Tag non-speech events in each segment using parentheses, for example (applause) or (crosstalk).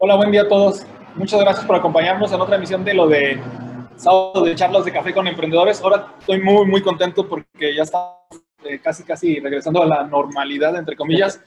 Hola, buen día a todos. Muchas gracias por acompañarnos en otra emisión de lo de sábado de charlas de café con emprendedores. Ahora estoy muy, muy contento porque ya estamos eh, casi, casi regresando a la normalidad, entre comillas,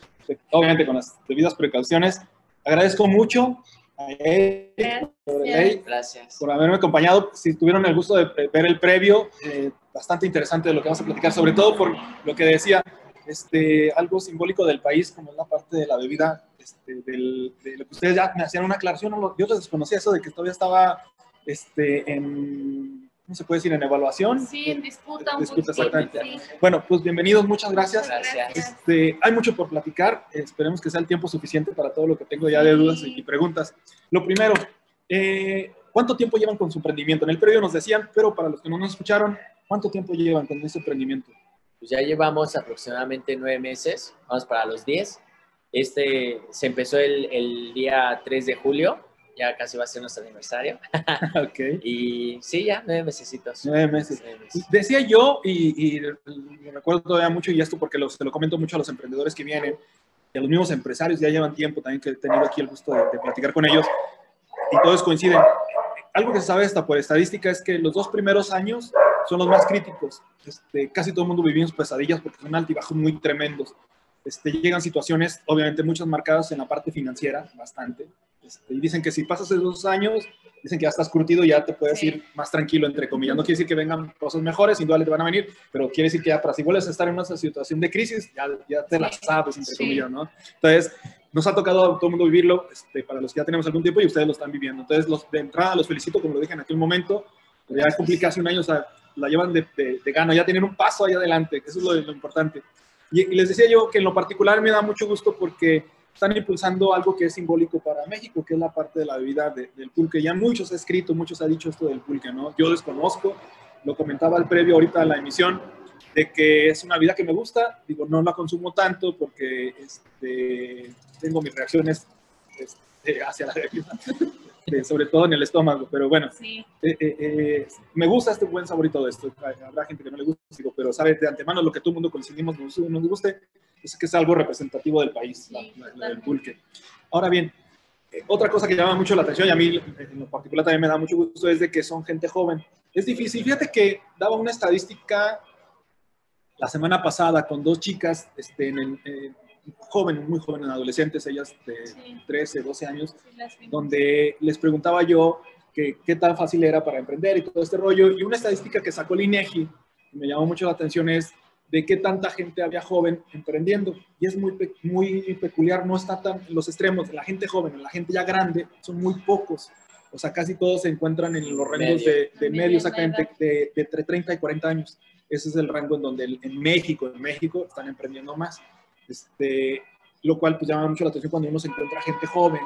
obviamente con las debidas precauciones. Agradezco mucho a él por, Ley, Gracias. por haberme acompañado. Si tuvieron el gusto de ver el previo, eh, bastante interesante de lo que vamos a platicar, sobre todo por lo que decía, este, algo simbólico del país, como es la parte de la bebida, este, del- de lo que ustedes ya me hacían una aclaración, yo les desconocía eso de que todavía estaba este, en, ¿cómo se puede decir? En evaluación. Sí, en disputa un Disputa, poquito. exactamente. sí. Bueno, pues bienvenidos, muchas gracias. Gracias. Este, hay mucho por platicar, eh, esperemos que sea el tiempo suficiente para todo lo que tengo ya de dudas y, preguntas. Lo primero, eh, ¿cuánto tiempo llevan con su emprendimiento? En el previo nos decían, pero para los que no nos escucharon, ¿cuánto tiempo llevan con ese emprendimiento? Pues ya llevamos aproximadamente nueve meses, vamos para los diez. Este se empezó el, el día 3 de julio, ya casi va a ser nuestro aniversario. (laughs) ok, Y sí, ya nueve mesecitos. nueve meses. Nueve meses. Decía yo, y, y lo recuerdo todavía mucho, y esto porque lo- se lo comento mucho a los emprendedores que vienen, y a los mismos empresarios, ya llevan tiempo también que he tenido aquí el gusto de, de platicar con ellos, y todos coinciden. Algo que se sabe hasta por estadística es que los dos primeros años son los más críticos. Este, casi todo el mundo vivimos pesadillas porque son altibajos muy tremendos. Este, llegan situaciones, obviamente, muchas marcadas en la parte financiera, bastante. Este, y dicen que si pasas esos años, dicen que ya estás curtido y ya te puedes Sí. ir más tranquilo, entre comillas. No quiere decir que vengan cosas mejores, sin duda le van a venir, pero quiere decir que ya para si vuelves a estar en una situación de crisis, ya, ya te la sabes, entre Sí. comillas, ¿no? Entonces, nos ha tocado a todo el mundo vivirlo, este, para los que ya tenemos algún tiempo y ustedes lo están viviendo. Entonces, los, de entrada los felicito, como lo dije en aquel momento, pero ya cumplí casi un año, o sea, la llevan de, de, de gano, ya tienen un paso ahí adelante, que eso es lo, lo importante. Y, y les decía yo que en lo particular me da mucho gusto porque están impulsando algo que es simbólico para México, que es la parte de la bebida de- del pulque. Ya muchos ha escrito, muchos ha dicho esto del pulque, ¿no? Yo desconozco, lo comentaba al previo ahorita a la emisión, de que es una bebida que me gusta, digo, no la consumo tanto porque este, tengo mis reacciones este, hacia la bebida, este, sobre todo en el estómago, pero bueno, Sí, eh, eh, eh, me gusta este buen sabor y todo esto. Habrá gente que no le gusta, digo, pero sabe de antemano lo que todo el mundo coincidimos nos, nos guste, es que es algo representativo del país, Sí, la- la del pulque. Ahora bien, eh, otra cosa que llama mucho la atención y a mí en lo particular también me da mucho gusto es de que son gente joven. Es difícil. Fíjate que daba una estadística la semana pasada con dos chicas este, en el- eh, jóvenes, muy jóvenes, adolescentes, ellas de Sí. 13, 12 años, sí, donde les preguntaba yo que, qué tan fácil era para emprender y todo este rollo. Y una estadística que sacó el INEGI, que me llamó mucho la atención, es de qué tanta gente había joven emprendiendo. Y es muy, muy peculiar, no está tan en los extremos. La gente joven, la gente ya grande, son muy pocos. O sea, casi todos se encuentran en los rangos Medio. de, de medio, exactamente, de, de entre 30 y 40 años. Ese es el rango en donde el- en México, en México, están emprendiendo más. Este, lo cual pues llama mucho la atención cuando uno se encuentra gente joven.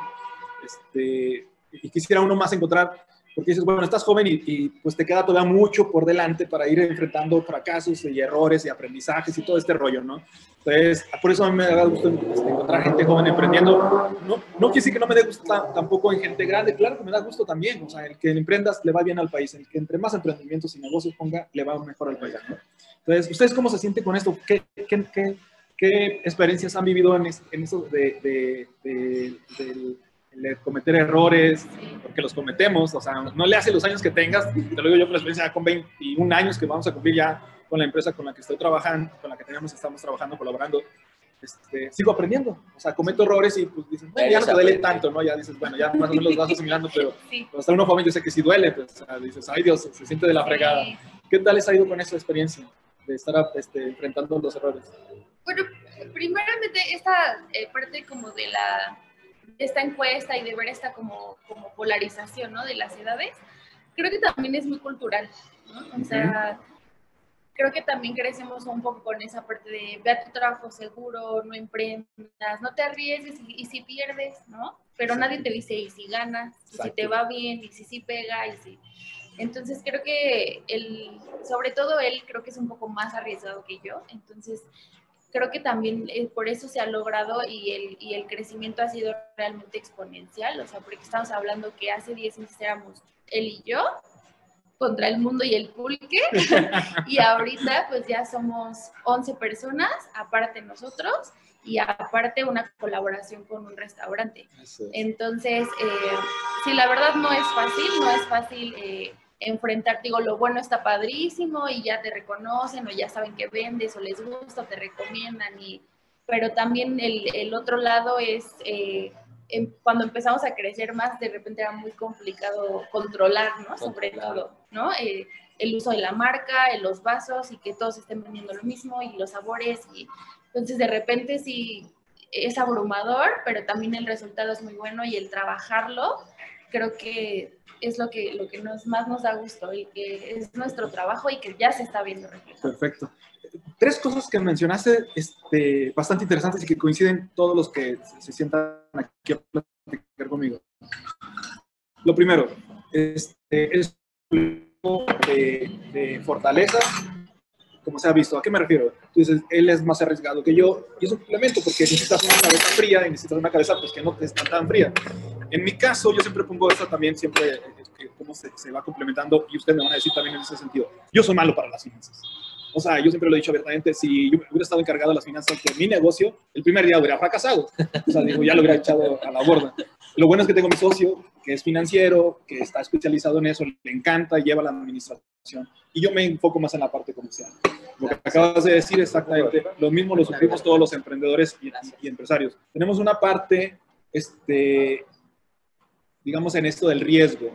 Este, y quisiera uno más encontrar, porque dices, bueno, estás joven y, y, pues te queda todavía mucho por delante para ir enfrentando fracasos y errores y aprendizajes y todo este rollo, ¿no? Entonces, por eso a mí me da gusto encontrar gente joven emprendiendo. No, no quiere decir que no me dé gusto ta- tampoco en gente grande, claro que me da gusto también. O sea, el que emprendas le va bien al país, el que entre más emprendimientos y negocios ponga, le va mejor al país, ¿no? Entonces, ¿ustedes cómo se sienten con esto? ¿Qué, qué, qué, qué experiencias han vivido en, en eso de, de, de- de cometer errores? Porque los cometemos, o sea, no le hace los años que tengas, te lo digo yo con la experiencia con 21 años que vamos a cumplir ya con la empresa con la que estoy trabajando, con la que tenemos, estamos trabajando, colaborando, este, sigo aprendiendo, o sea, cometo errores y pues dices, bueno, ya no te duele tanto, ¿no? Ya dices, bueno, ya más o menos los vas asimilando, pero (laughs) Sí. está uno joven yo sé que sí duele, pues, o sea, dices, ay Dios, se siente de la fregada. Sí. ¿Qué tal les ha ido con esa experiencia de estar este, enfrentando los errores? Bueno, primeramente esta eh, parte como de la esta encuesta y de ver esta como, como polarización ¿no? de las edades, creo que también es muy cultural, ¿no? O sea, creo que también crecemos un poco con esa parte de ve a tu trabajo seguro, no emprendas, no te arriesgues y, y si pierdes, ¿no? Pero Exacto. nadie te dice y si ganas, y si te va bien, y si sí pega, y si... Entonces creo que él, sobre todo él, creo que es un poco más arriesgado que yo. Entonces creo que también eh, por eso se ha logrado y el, y el crecimiento ha sido realmente exponencial, o sea, porque estamos hablando que hace 10 meses éramos él y yo contra el mundo y el pulque, (laughs) y ahorita pues ya somos 11 personas, aparte nosotros, y aparte una colaboración con un restaurante. Entonces, eh, sí, la verdad no es fácil, no es fácil eh, enfrentar, digo, lo bueno está padrísimo y ya te reconocen o ya saben que vendes o les gusta o te recomiendan, y, pero también el, el otro lado es... Eh, em, cuando empezamos a crecer más, de repente era muy complicado controlar, ¿no? Sobre todo, ¿no? Eh, el uso de la marca, los vasos y que todos estén vendiendo lo mismo y los sabores y entonces, de repente sí es abrumador, pero también el resultado es muy bueno y el trabajarlo creo que es lo que, lo que nos, más nos da gusto y que es nuestro trabajo y que ya se está viendo. Perfecto. Tres cosas que mencionaste este, bastante interesantes y que coinciden todos los que se, sientan aquí a platicar conmigo. Lo primero, este, es de, de fortaleza como se ha visto. ¿A qué me refiero? Tú dices, él es más arriesgado que yo, y es un complemento, porque necesitas una cabeza fría y necesitas una cabeza pues, que no te está tan fría. En mi caso, yo siempre pongo esta también, siempre, eh, cómo se, se, va complementando, y ustedes me van a decir también en ese sentido. Yo soy malo para las finanzas. O sea, yo siempre lo he dicho abiertamente, si yo hubiera estado encargado de las finanzas de mi negocio, el primer día hubiera fracasado. O sea, digo, ya lo hubiera echado a la borda. Lo bueno es que tengo mi socio, que es financiero, que está especializado en eso, le encanta, lleva la administración. Y yo me enfoco más en la parte comercial. Lo que acabas de decir exactamente, lo mismo lo sufrimos todos los emprendedores y, y empresarios. Tenemos una parte, este, digamos, en esto del riesgo.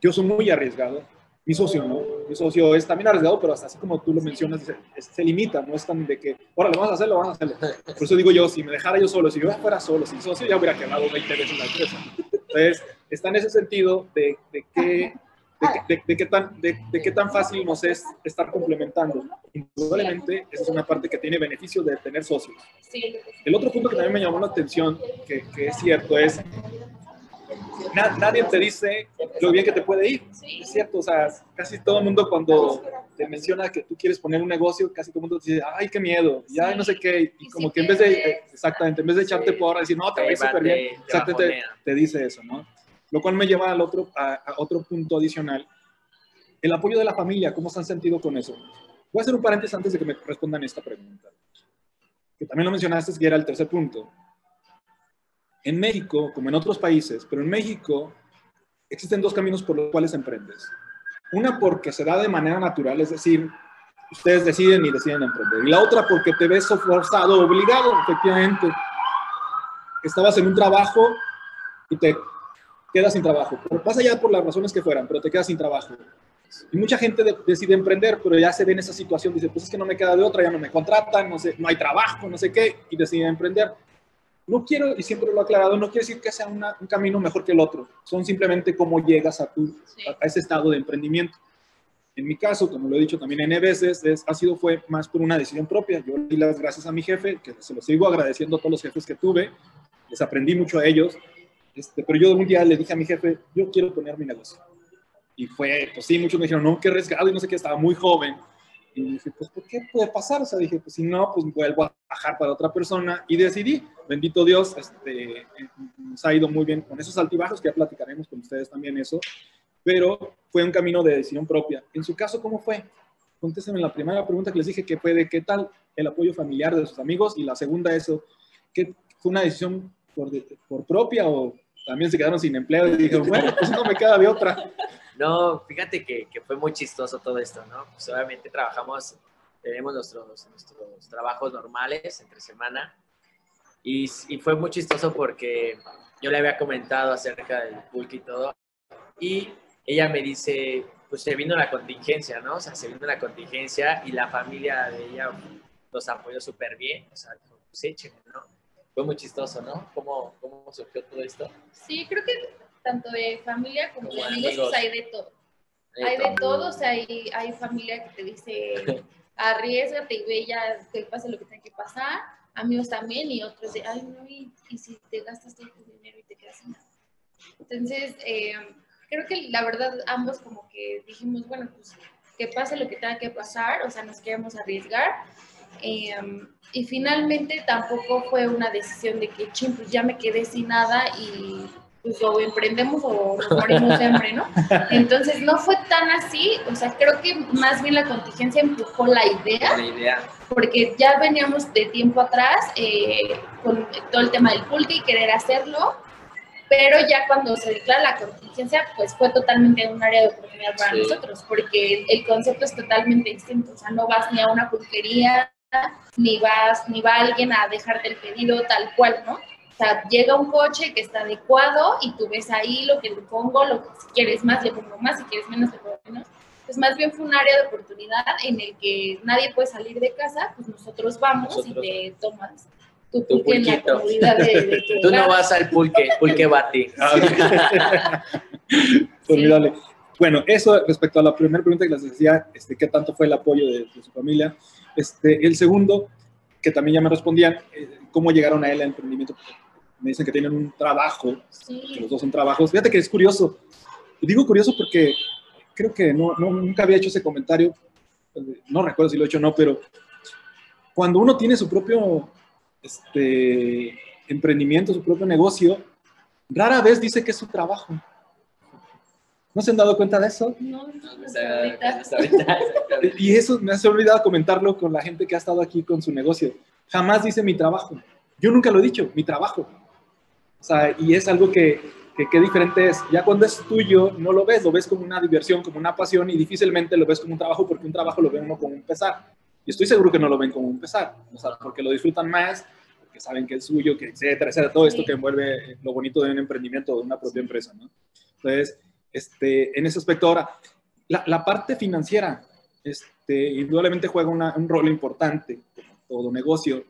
Yo soy muy arriesgado mi socio, ¿no? Mi socio es también arriesgado, pero hasta así como tú lo mencionas, se, se limita, no es tan de que, ahora lo vamos a hacer, lo vamos a hacer. Por eso digo yo, si me dejara yo solo, si yo fuera solo, sin socio, ya hubiera quemado 20 veces la empresa. Entonces, está en ese sentido de, de que de, de, qué tan, de, de, qué tan fácil nos es estar complementando. Indudablemente, esa es una parte que tiene beneficio de tener socios. El otro punto que también me llamó la atención, que, que es cierto, es nadie te dice lo bien que te puede ir. Es cierto, o sea, casi todo el mundo cuando te menciona que tú quieres poner un negocio, casi todo el mundo te dice, ay, qué miedo, ya no sé qué. Y como que en vez de, exactamente, en vez de echarte por decir, no, te va súper bien, exactamente te, dice eso, ¿no? Lo cual me lleva al otro, a, a otro punto adicional. El apoyo de la familia, ¿cómo se han sentido con eso? Voy a hacer un paréntesis antes de que me respondan esta pregunta. Que también lo mencionaste, que era el tercer punto en México, como en otros países, pero en México existen dos caminos por los cuales emprendes. Una porque se da de manera natural, es decir, ustedes deciden y deciden emprender. Y la otra porque te ves forzado, obligado, efectivamente. Estabas en un trabajo y te quedas sin trabajo. Pero pasa ya por las razones que fueran, pero te quedas sin trabajo. Y mucha gente decide emprender, pero ya se ve en esa situación, dice, pues es que no me queda de otra, ya no me contratan, no, sé, no hay trabajo, no sé qué, y decide emprender. No quiero, y siempre lo he aclarado, no quiere decir que sea un camino mejor que el otro. Son simplemente cómo llegas a, tu, a, ese estado de emprendimiento. En mi caso, como lo he dicho también N veces, es, ha sido fue más por una decisión propia. Yo di las gracias a mi jefe, que se lo sigo agradeciendo a todos los jefes que tuve. Les aprendí mucho a ellos. Este, pero yo un día le dije a mi jefe, yo quiero poner mi negocio. Y fue, pues sí, muchos me dijeron, no, qué arriesgado y no sé qué, estaba muy joven. Y dije, pues, ¿por qué puede pasar? O sea, dije, pues si no, pues vuelvo a trabajar para otra persona. Y decidí, bendito Dios, este, nos ha ido muy bien con esos altibajos, que ya platicaremos con ustedes también eso. Pero fue un camino de decisión propia. En su caso, ¿cómo fue? Contéstenme la primera pregunta que les dije, que fue de qué tal el apoyo familiar de sus amigos. Y la segunda, eso, ¿qué fue una decisión por, por propia o también se quedaron sin empleo? Y dije, bueno, pues no me queda de otra. No, fíjate que, que, fue muy chistoso todo esto, ¿no? Pues obviamente trabajamos, tenemos nuestros, nuestros trabajos normales entre semana y, y, fue muy chistoso porque yo le había comentado acerca del pulque y todo y ella me dice, pues se vino la contingencia, ¿no? O sea, se vino la contingencia y la familia de ella los apoyó súper bien, o sea, pues échenme, ¿no? Fue muy chistoso, ¿no? ¿Cómo, ¿Cómo surgió todo esto? Sí, creo que tanto de familia como de amigos, pues hay de todo. Hay de todo, o sea, hay, hay familia que te dice, (laughs) arriesgate y ve ya que pase lo que tenga que pasar. Amigos también y otros de, ay, no, y, y si te gastas todo tu dinero y te quedas sin nada. Entonces, eh, creo que la verdad ambos como que dijimos, bueno, pues que pase lo que tenga que pasar, o sea, nos queremos arriesgar. Em, y finalmente tampoco fue una decisión de que, ching, pues ya me quedé sin nada y pues o emprendemos o nos morimos siempre, ¿no? (laughs) Entonces no fue tan así, o sea, creo que más bien la contingencia empujó la idea, La idea. porque ya veníamos de tiempo atrás eh, con todo el tema del pulque y querer hacerlo, pero ya cuando se declara la contingencia, pues fue totalmente un área de oportunidad para Sí. nosotros, porque el concepto es totalmente distinto, o sea, no vas ni a una pulquería, ni vas, ni va alguien a dejarte el pedido tal cual, ¿no? O sea, llega un coche que está adecuado y tú ves ahí lo que le pongo, lo que si quieres más le pongo más, si quieres menos le pongo menos. Pues más bien fue un área de oportunidad en el que nadie puede salir de casa, pues nosotros vamos Nosotros. y te tomas tu Tu pulque en la comodidad de, de tu (laughs) Tú no vas al pulque, pulque bati. (laughs) Formidable. Bueno, eso respecto a la primera pregunta que les decía, este, ¿qué tanto fue el apoyo de, de su familia? Este, el segundo, que también ya me respondían, eh, ¿cómo llegaron a él al emprendimiento? Me dicen que tienen un trabajo, que los dos son trabajos. Fíjate que es curioso. Y digo curioso porque creo que no, no- nunca había hecho ese comentario. No recuerdo si lo he hecho o no, pero cuando uno tiene su propio este, emprendimiento, su propio negocio, rara vez dice que es su trabajo. ¿No se han dado cuenta de eso? no, no, ahorita. hasta (laughs) ahorita. Y eso me hace olvidado comentarlo con la gente que ha estado aquí con su negocio. Jamás dice mi trabajo. Yo nunca lo he dicho, mi trabajo. O sea, y es algo que, que, que diferente es. Ya cuando es tuyo, no lo ves, lo ves como una diversión, como una pasión y difícilmente lo ves como un trabajo porque un trabajo lo ve uno como un pesar. Y estoy seguro que no lo ven como un pesar, o sea, porque lo disfrutan más, porque saben que es suyo, que etcétera, etcétera, todo esto que envuelve lo bonito de un emprendimiento, de una propia empresa, ¿no? Entonces, este, en ese aspecto ahora, la, la parte financiera, este, indudablemente juega una- un rol importante, como todo negocio.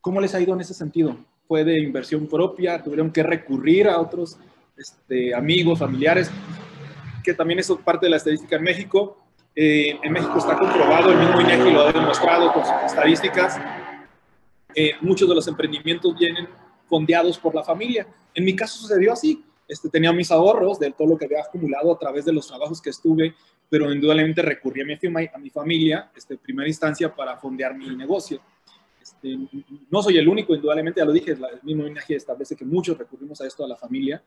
¿Cómo les ha ido en ese sentido? ¿Fue de inversión propia? ¿Tuvieron que recurrir a otros este, amigos, familiares? Que también eso es parte de la estadística en México. Eh, en México está comprobado, el mismo INEGI lo ha demostrado con sus estadísticas. Eh, muchos de los emprendimientos vienen fondeados por la familia. En mi caso sucedió así. Este, tenía mis ahorros de todo lo que había acumulado a través de los trabajos que estuve, pero indudablemente recurrí a mi, a mi familia este, en primera instancia para fondear mi negocio. Este, no soy el único, indudablemente, ya lo dije, la- el mismo INAGI establece que muchos recurrimos a esto, a la familia,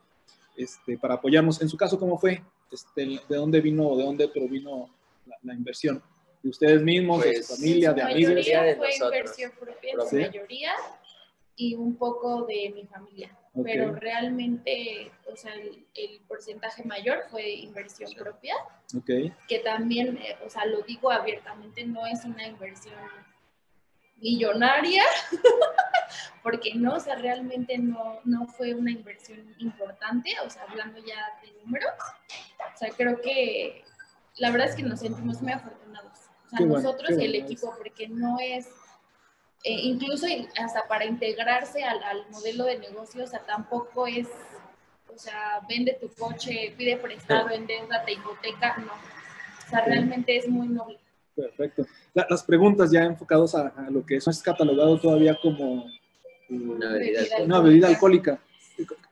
este, para apoyarnos. En su caso, ¿cómo fue? Este, ¿De dónde vino o de dónde provino la, la inversión? ¿De ustedes mismos, de Pues, su familia, En de amigos? mayoría de fue nosotros. inversión propia, en su mayoría, y un poco de mi familia. Pero realmente, o sea, el, el porcentaje mayor fue inversión propia, Ok, que también, eh, o sea, lo digo abiertamente, no es una inversión millonaria, (laughs) porque no, o sea, realmente no, no fue una inversión importante, o sea, hablando ya de números, o sea, creo que la verdad es que nos sentimos muy afortunados, o sea, Qué nosotros y el bueno equipo, porque no es, eh, incluso hasta para integrarse al, al modelo de negocio, o sea, tampoco es, o sea, vende tu coche, pide prestado, endeudate, hipoteca, no, o sea, realmente es muy noble. Perfecto. La- las preguntas ya enfocadas a, a lo que eso es catalogado todavía como eh, Una bebida una bebida alcohólica.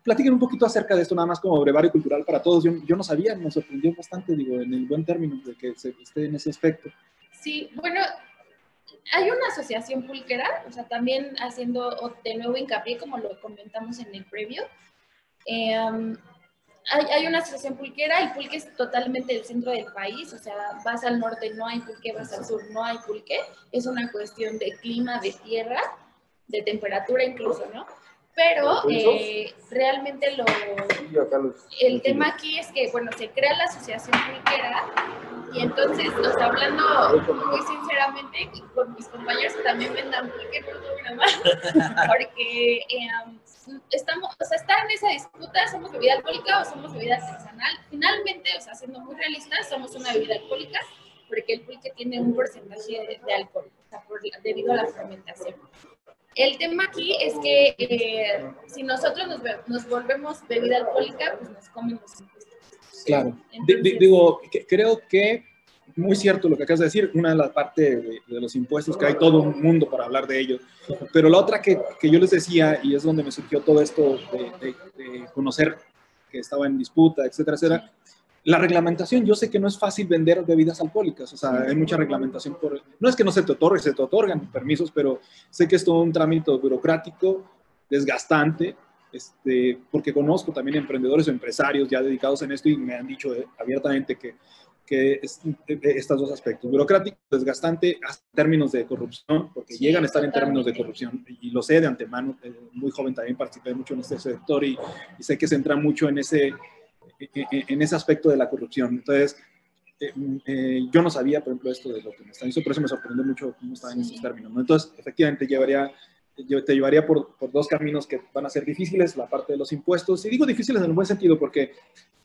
Platiquen un poquito acerca de esto, nada más como brevario cultural para todos. Yo, yo no sabía, me sorprendió bastante, digo, en el buen término de que se esté en ese aspecto. Sí, bueno, hay una asociación pulquera, o sea, también haciendo de nuevo hincapié, como lo comentamos en el previo. eh, hay, una asociación pulquera, el pulque es totalmente el centro del país, o sea, vas al norte no hay pulque, vas al sur no hay pulque, es una cuestión de clima, de tierra, de temperatura incluso, ¿no? Pero eh, realmente lo, el tema aquí es que, bueno, se crea la asociación pulquera y entonces, o sea, hablando muy sinceramente y con mis compañeros que también vendan pulque, nada más, (laughs) porque eh, estamos, o sea, está en esa disputa, somos bebida alcohólica o somos bebida artesanal. Finalmente, o sea, siendo muy realistas, somos una bebida alcohólica porque el pulque tiene un porcentaje de, de alcohol, o sea, por, debido a la fermentación. El tema aquí es que eh, si nosotros nos, ve- nos volvemos bebida alcohólica, pues nos comen los impuestos. Claro. Entonces, digo, que- creo que muy cierto lo que acabas de decir, una de las partes de, de los impuestos, que hay todo un mundo para hablar de ello, pero la otra que, que yo les decía, y es donde me surgió todo esto de, de- de conocer que estaba en disputa, etcétera, etcétera, la reglamentación, yo sé que no es fácil vender bebidas alcohólicas, o sea, hay mucha reglamentación por... No es que no se te otorgue, se te otorgan permisos, pero sé que es todo un trámite burocrático, desgastante, este, porque conozco también emprendedores o empresarios ya dedicados en esto y me han dicho eh, abiertamente que, que es, eh, estos dos aspectos, burocrático, desgastante, hasta en términos de corrupción, porque Sí, llegan a estar en términos de corrupción, y lo sé de antemano, eh, muy joven también participé mucho en este sector y, y sé que se entra mucho en ese, en, en ese aspecto de la corrupción. Entonces, eh, eh, yo no sabía, por ejemplo, esto de lo que me están diciendo, por eso me sorprendió mucho cómo estaban Sí. esos términos. ¿no? Entonces, efectivamente, llevaría, yo te llevaría por, por dos caminos que van a ser difíciles, la parte de los impuestos, y digo difíciles en el buen sentido, porque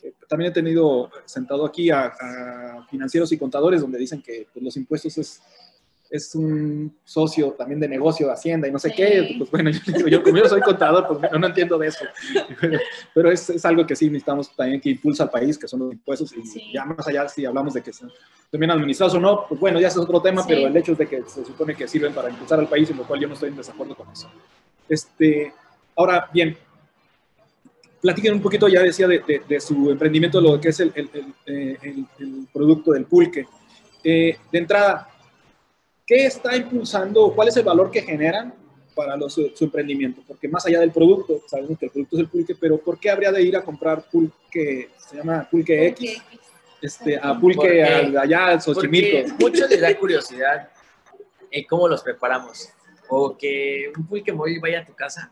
eh, también he tenido sentado aquí a, a financieros y contadores donde dicen que pues, los impuestos es, es un socio también de negocio, de hacienda y no sé Sí. qué. Pues bueno, (laughs) yo, digo, yo como yo soy contador, pues bueno, no entiendo de eso. (laughs) Pero es, es algo que sí necesitamos también que impulsa al país, que son los impuestos. Y Sí. ya más allá, si hablamos de que son bien administrados o no, pues bueno, ya es otro tema, Sí. pero el hecho es de que se supone que sirven para impulsar al país, en lo cual yo no estoy en desacuerdo con eso. Este, ahora, bien, platiquen un poquito, ya decía, de, de- de su emprendimiento, lo que es el, el- el, eh, el- el producto del pulque. Eh, de entrada, ¿qué está impulsando o cuál es el valor que generan para los- su, su emprendimiento? Porque más allá del producto, sabemos que el producto es el pulque, pero ¿por qué habría de ir a comprar pulque, se llama pulque X, este, a pulque al- allá al Xochimilco? mucho les da (laughs) curiosidad en cómo los preparamos. O que un pulque móvil vaya a tu casa.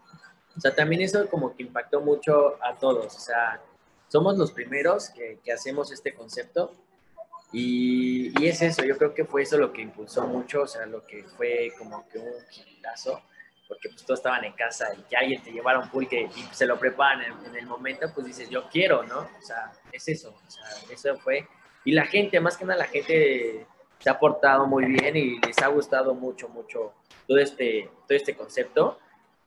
O sea, también eso como que impactó mucho a todos. O sea, somos los primeros que, que hacemos este concepto. Y, y es eso, yo creo que fue eso lo que impulsó mucho, o sea, lo que fue como que un hitazo, porque pues todos estaban en casa y que alguien te llevara un pulque y se lo preparan en, en el momento, pues dices, yo quiero, ¿no? O sea, es eso, o sea, eso fue. Y la gente, más que nada la gente se ha portado muy bien y les ha gustado mucho, mucho todo este, todo este concepto.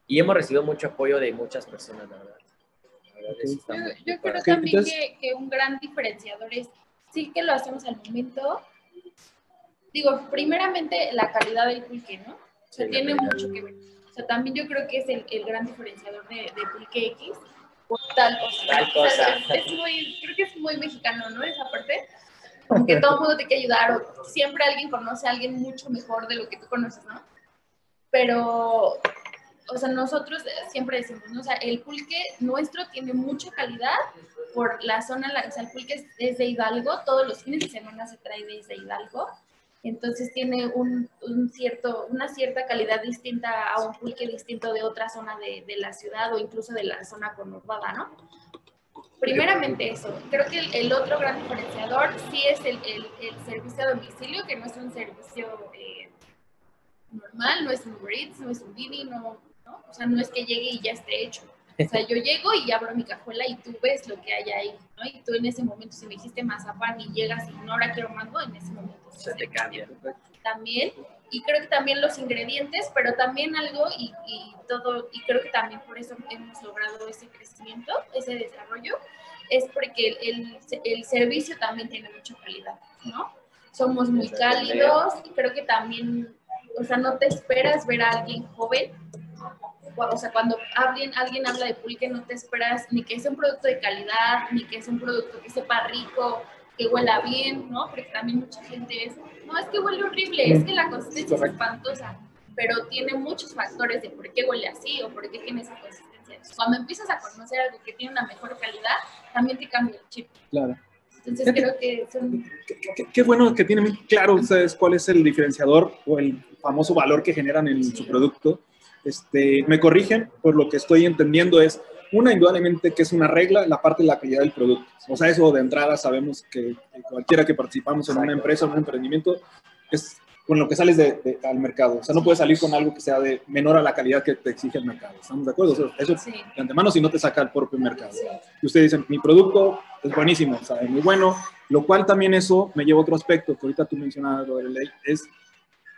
Y hemos recibido mucho apoyo de muchas personas, la verdad. La verdad, Yo, yo creo también entonces- que, que un gran diferenciador es, sí que lo hacemos al momento. Digo, primeramente la calidad del pulque, ¿no? O sea, Sí, tiene mucho que ver. O sea, también yo creo que es el, el gran diferenciador de, de pulque X por tal cosa. Tal O sea, cosa. es, es muy, creo que es muy mexicano, ¿no? Esa parte. Como que todo el mundo te quiere ayudar o siempre alguien conoce a alguien mucho mejor de lo que tú conoces, ¿no? Pero o sea, nosotros siempre decimos, ¿no? O sea, el pulque nuestro tiene mucha calidad por la zona, o sea, el pulque es, es de Hidalgo, todos los fines de semana se trae desde Hidalgo, entonces tiene un, cierto, una cierta calidad distinta a un pulque distinto de otra zona de, la ciudad o incluso de la zona conurbada, ¿no? Primeramente eso, creo que el, otro gran diferenciador sí es el, servicio a domicilio, que no es un servicio eh, normal, no es un Eats, no es un Didi, no, ¿no? O sea, no es que llegue y ya esté hecho. O sea, yo llego y abro mi cajuela y tú ves lo que hay ahí, ¿no? Y tú en ese momento, si me dijiste mazapán y llegas y no, ahora quiero mango, en ese momento Se te cambia. también. Y creo que también los ingredientes, pero también algo y, y todo, y creo que también por eso hemos logrado ese crecimiento, ese desarrollo, es porque el, el servicio también tiene mucha calidad, ¿no? Somos muy cálidos y creo que también, o sea, no te esperas ver a alguien joven. O sea, cuando alguien, alguien habla de pulque, no te esperas ni que sea un producto de calidad, ni que sea un producto que sepa rico, que huela bien, ¿no? Porque también mucha gente es, no, es que huele horrible, es que la consistencia es espantosa, pero tiene muchos factores de por qué huele así o por qué tiene esa consistencia. Cuando empiezas a conocer algo que tiene una mejor calidad, también te cambia el chip. Claro. Entonces creo que son... Qué, bueno que tienen claro ustedes cuál es el diferenciador o el famoso valor que generan en su producto. Este, me corrigen, por lo que estoy entendiendo es, una, indudablemente que es una regla, la parte de la calidad del producto. O sea, eso de entrada sabemos que cualquiera que participamos en una empresa en un emprendimiento es con lo que sales de- de- al mercado. O sea, no puedes salir con algo que sea de menor a la calidad que te exige el mercado. ¿Estamos de acuerdo? O sea, eso Sí, de antemano si no te saca al propio mercado y ustedes dicen, mi producto es buenísimo, o sea, es muy bueno, lo cual también eso me lleva a otro aspecto que ahorita tú mencionabas, lo de la ley, es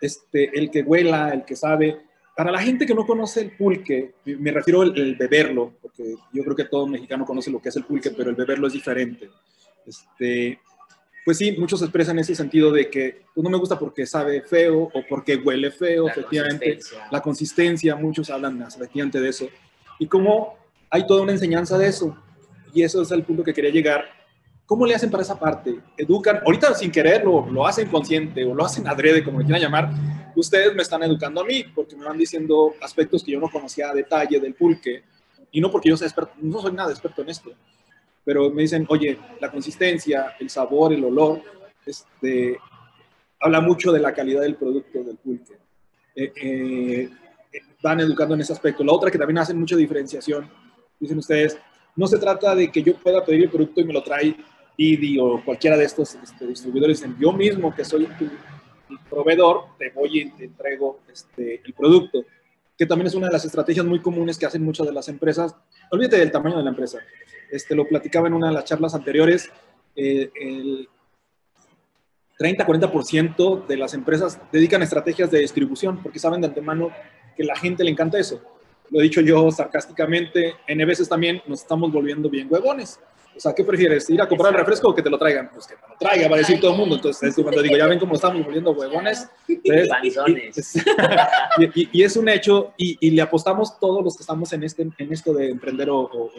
este, el que huela, el que sabe. Para la gente que no conoce el pulque, me- refiero al el beberlo, porque yo creo que todo mexicano conoce lo que es el pulque, pero el beberlo es diferente. Este, pues sí, muchos expresan ese sentido de que pues, no me gusta porque sabe feo o porque huele feo, La efectivamente consistencia. la consistencia, muchos hablan efectivamente de eso, y cómo hay toda una enseñanza de eso, y eso es el punto que quería llegar, ¿Cómo le hacen para esa parte? ¿Educan? Ahorita sin querer lo, lo hacen consciente o lo hacen adrede, como le quieran llamar. Ustedes me están educando a mí porque me van diciendo aspectos que yo no conocía a detalle del pulque. Y no porque yo sea experto, no soy nada experto en esto. Pero me dicen, oye, la consistencia, el sabor, el olor, este, habla mucho de la calidad del producto del pulque. Eh, eh, van educando en ese aspecto. La otra que también hacen mucha diferenciación, dicen ustedes, no se trata de que yo pueda pedir el producto y me lo trae Didi o cualquiera de estos este, distribuidores, yo mismo que soy tu, proveedor, te voy y te entrego este, el producto, que también es una de las estrategias muy comunes que hacen muchas de las empresas. Olvídate del tamaño de la empresa. Este, lo platicaba en una de las charlas anteriores, eh, el 30-40% de las empresas dedican estrategias de distribución porque saben de antemano que la gente le encanta eso. Lo he dicho yo sarcásticamente, N veces también nos estamos volviendo bien huevones. O sea, ¿qué prefieres? ¿Ir a comprar el refresco o que te lo traigan? Pues que me lo traiga, va a decir todo el mundo. Entonces, cuando digo, ya ven cómo estamos volviendo huevones. Y, y, es un hecho, y, le apostamos todos los que estamos en, este, en esto de emprender o,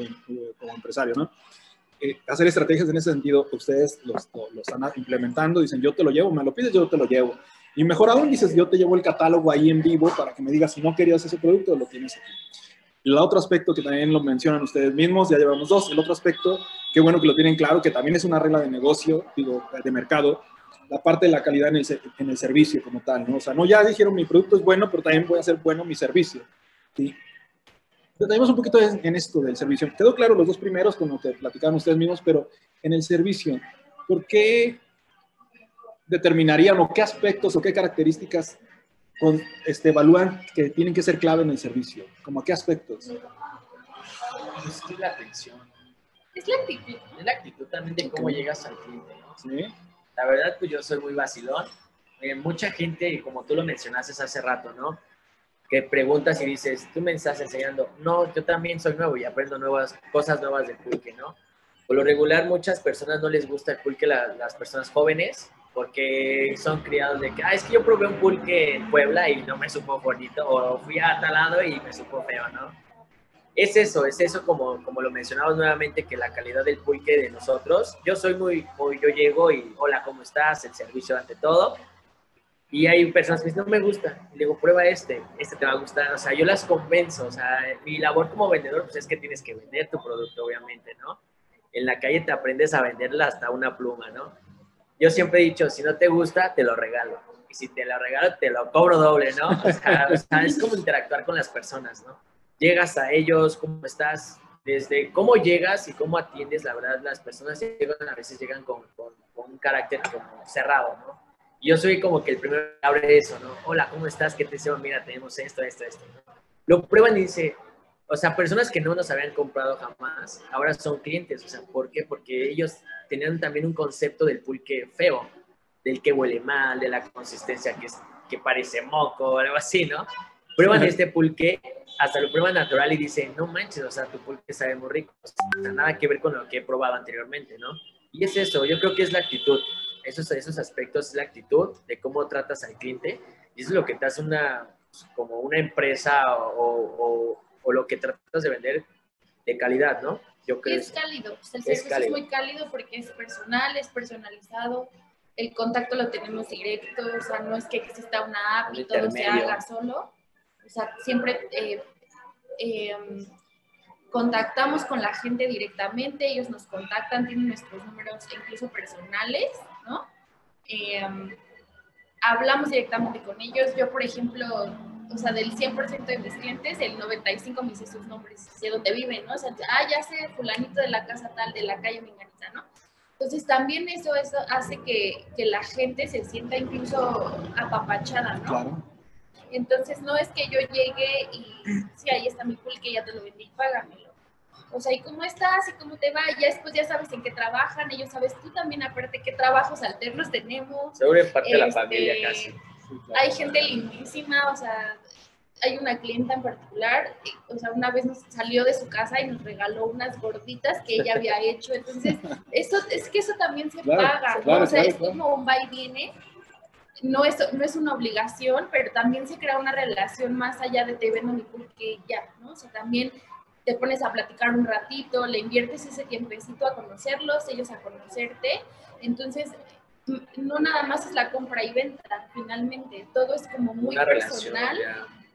empresario, ¿no? Eh, hacer estrategias en ese sentido, ustedes los, los están implementando, dicen, yo te lo llevo, me lo pides, yo te lo llevo. Y mejor aún, dices, yo te llevo el catálogo ahí en vivo para que me digas si no querías ese producto, lo tienes aquí. El otro aspecto que también lo mencionan ustedes mismos, ya llevamos dos. El otro aspecto, qué bueno que lo tienen claro, que también es una regla de negocio, digo, de mercado, la parte de la calidad en el, en el servicio como tal, ¿no? O sea, no ya dijeron mi producto es bueno, pero también voy a hacer bueno mi servicio, ¿sí? Tenemos un poquito en esto del servicio. Quedó claro los dos primeros con lo que platicaban ustedes mismos, pero en el servicio, ¿por qué determinarían o qué aspectos o qué características con, este, evalúan que tienen que ser clave en el servicio? ¿Como qué aspectos? Es la atención. Es la actitud. Es la actitud también de cómo llegas al cliente, ¿no? Sí. La verdad, pues yo soy muy vacilón. Eh, mucha gente, como tú lo mencionaste hace rato, ¿no? Que preguntas y dices, tú me estás enseñando. No, yo también soy nuevo y aprendo nuevas cosas nuevas del pulque, ¿no? Por lo regular, muchas personas no les gusta el pulque, las personas jóvenes, porque son criados de que, ah, es que yo probé un pulque en Puebla y no me supo bonito, o fui a tal lado y me supo feo, ¿no? Es eso, es eso como, como lo mencionamos nuevamente, que la calidad del pulque de nosotros, yo soy muy, yo llego y, hola, ¿cómo estás? El servicio ante todo, y hay personas que dicen, no me gusta, y digo, prueba este, este te va a gustar, o sea, yo las convenzo, o sea, mi labor como vendedor, pues es que tienes que vender tu producto, obviamente, ¿no? En la calle te aprendes a venderla hasta una pluma, ¿no? Yo siempre he dicho, si no te gusta, te lo regalo. Y si te lo regalo, te lo cobro doble, ¿no? O sea, es como interactuar con las personas, ¿no? Llegas a ellos, ¿cómo estás? Desde cómo llegas y cómo atiendes, la verdad, las personas llegan, a veces llegan con, con, un carácter como cerrado, ¿no? Y yo soy como que el primero que abre eso, ¿no? Hola, ¿cómo estás? ¿Qué te deseo? Mira, tenemos esto, esto, esto. ¿no? Lo prueban y dice, o sea, personas que no nos habían comprado jamás, ahora son clientes. O sea, ¿por qué? Porque ellos tenían también un concepto del pulque feo, del que huele mal, de la consistencia que, es, que parece moco o algo así, ¿no? Prueban este pulque, hasta lo prueban natural y dicen, no manches, o sea, tu pulque sabe muy rico. O sea, nada que ver con lo que he probado anteriormente, ¿no? Y es eso, yo creo que es la actitud. Esos, esos aspectos es la actitud de cómo tratas al cliente. Y eso es lo que te hace una, como una empresa o o lo que tratas de vender de calidad, ¿no? Yo creo es cálido, el servicio es, muy cálido porque es personal, es personalizado, el contacto lo tenemos directo, o sea, no es que exista una app y todo se haga solo, o sea, siempre eh, em, contactamos con la gente directamente, ellos nos contactan, tienen nuestros números incluso personales, ¿no? Em, hablamos directamente con ellos. Yo, por ejemplo, o sea, del 100% de mis clientes, el 95 me dice sus nombres, sé dónde viven, ¿no? O sea, ah, ya sé, fulanito de la casa tal, de la calle Menganita, ¿no? Entonces también eso, eso hace que, que la gente se sienta incluso apapachada, ¿no? Claro. Entonces no es que yo llegue y, sí, ahí está mi pulque, ya te lo vendí, págamelo. O sea, ¿y cómo estás? ¿Y cómo te va? ya después ya sabes en qué trabajan, ellos sabes tú también aparte qué trabajos alternos tenemos. Seguro es parte de la este, familia casi hay gente lindísima, o sea, hay una clienta en particular, o sea, una vez nos salió de su casa y nos regaló unas gorditas que ella había (laughs) hecho, entonces, eso, es que eso también se paga, ¿no? o sea, es como un va y viene, no es, no es una obligación, pero también se crea una relación más allá de te vendo mi porque ya, ¿no? O sea, también te pones a platicar un ratito, le inviertes ese tiempecito a conocerlos, ellos a conocerte. Entonces, no nada más es la compra y venta, finalmente, todo es como muy Una personal,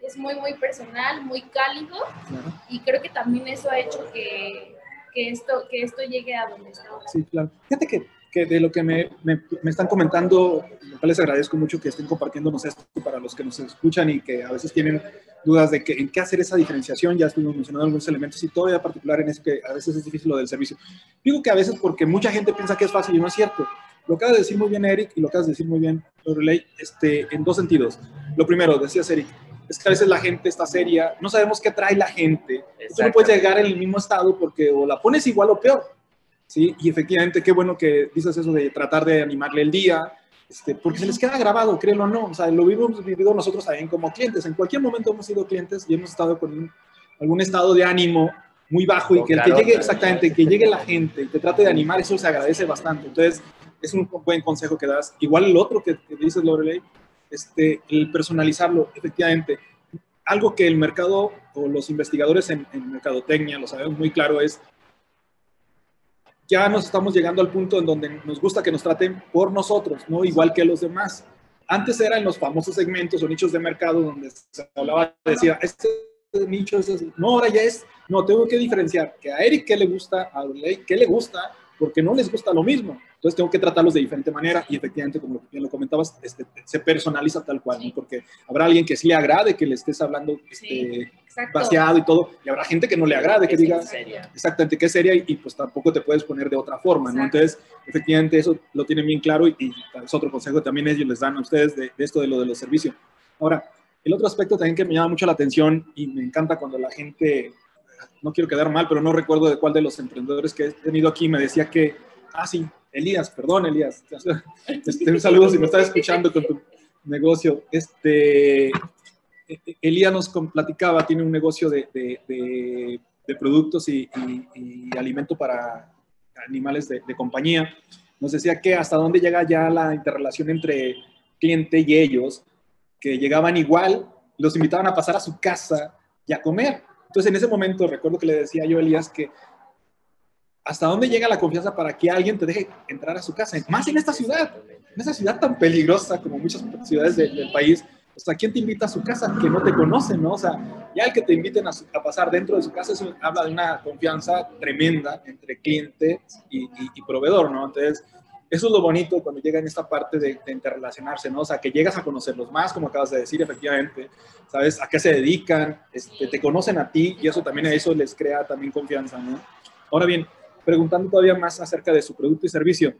es muy, muy personal, muy cálido Claro. y creo que también eso ha hecho que, que, esto, que esto llegue a donde está ahora. Sí, claro. Fíjate que, que de lo que me, me, me están comentando, lo cual les agradezco mucho que estén compartiéndonos esto para los que nos escuchan y que a veces tienen dudas de que, en qué hacer esa diferenciación. Ya estuvimos mencionando algunos elementos y todavía particular en eso que a veces es difícil lo del servicio. Digo que a veces porque mucha gente piensa que es fácil y no es cierto. Lo acabas de decir muy bien Eric y lo acabas de decir muy bien Lorelei, este, en dos sentidos. Lo primero, decías Eric, es que a veces la gente está seria, no sabemos qué trae la gente. Tú no puedes llegar en el mismo estado porque o la pones igual o peor. ¿sí? Y efectivamente, qué bueno que dices eso de tratar de animarle el día, este, porque se les queda grabado, créelo o no. O sea, lo hemos vivido nosotros también como clientes. En cualquier momento hemos sido clientes y hemos estado con un- algún estado de ánimo muy bajo y Con que, el que llegue, exactamente, que llegue la gente y te trate de animar, eso se agradece bastante. Entonces, es un buen consejo que das. Igual el otro que, que dices, Lorelei, este, el personalizarlo, efectivamente. Algo que el mercado o los investigadores en, en mercadotecnia, lo sabemos muy claro, es ya nos estamos llegando al punto en donde nos gusta que nos traten por nosotros, ¿no? Igual que los demás. Antes era en los famosos segmentos o nichos de mercado donde se hablaba, decía, este nicho es así. No, ahora ya es, no, tengo que diferenciar que a Eric qué le gusta, a Ley qué le gusta, porque no les gusta lo mismo. Entonces tengo que tratarlos de diferente manera y efectivamente, como bien lo comentabas, este, se personaliza tal cual, ¿no? porque habrá alguien que sí le agrade que le estés hablando Sí. este, Exacto. vaciado y todo, y habrá gente que no le agrade, que Es diga, en serio. exactamente qué seria y, y, pues tampoco te puedes poner de otra forma, ¿no? Exacto. Entonces, efectivamente eso lo tienen bien claro y, y es otro consejo que también ellos les dan a ustedes de, de esto de lo de los servicios. Ahora, el otro aspecto también que me llama mucho la atención y me encanta cuando la gente, no quiero quedar mal, pero no recuerdo de cuál de los emprendedores que he tenido aquí me decía que, ah, sí, Elías, perdón, Elías, este, un saludo si me estás escuchando con tu negocio. Este, Elías nos platicaba, tiene un negocio de, de- de- productos y, y- y alimento para animales de compañía. Nos decía que hasta dónde llega ya la interrelación entre cliente y ellos, que llegaban igual, los invitaban a pasar a su casa y a comer. Entonces, en ese momento, recuerdo que le decía yo a Elías que hasta dónde llega la confianza para que alguien te deje entrar a su casa, más en esta ciudad, en esa ciudad tan peligrosa como muchas ciudades de- del país. O sea, ¿quién te invita a su casa que no te conoce, no? O sea, ya el que te inviten a, su- a pasar dentro de su casa, eso habla de una confianza tremenda entre cliente y, y- y proveedor, ¿no? Entonces, eso es lo bonito cuando llega en esta parte de, de interrelacionarse, ¿no? O sea, que llegas a conocerlos más, como acabas de decir, efectivamente, ¿sabes? A qué se dedican, este, te conocen a ti y eso también a eso les crea también confianza, ¿no? Ahora bien, preguntando todavía más acerca de su producto y servicio,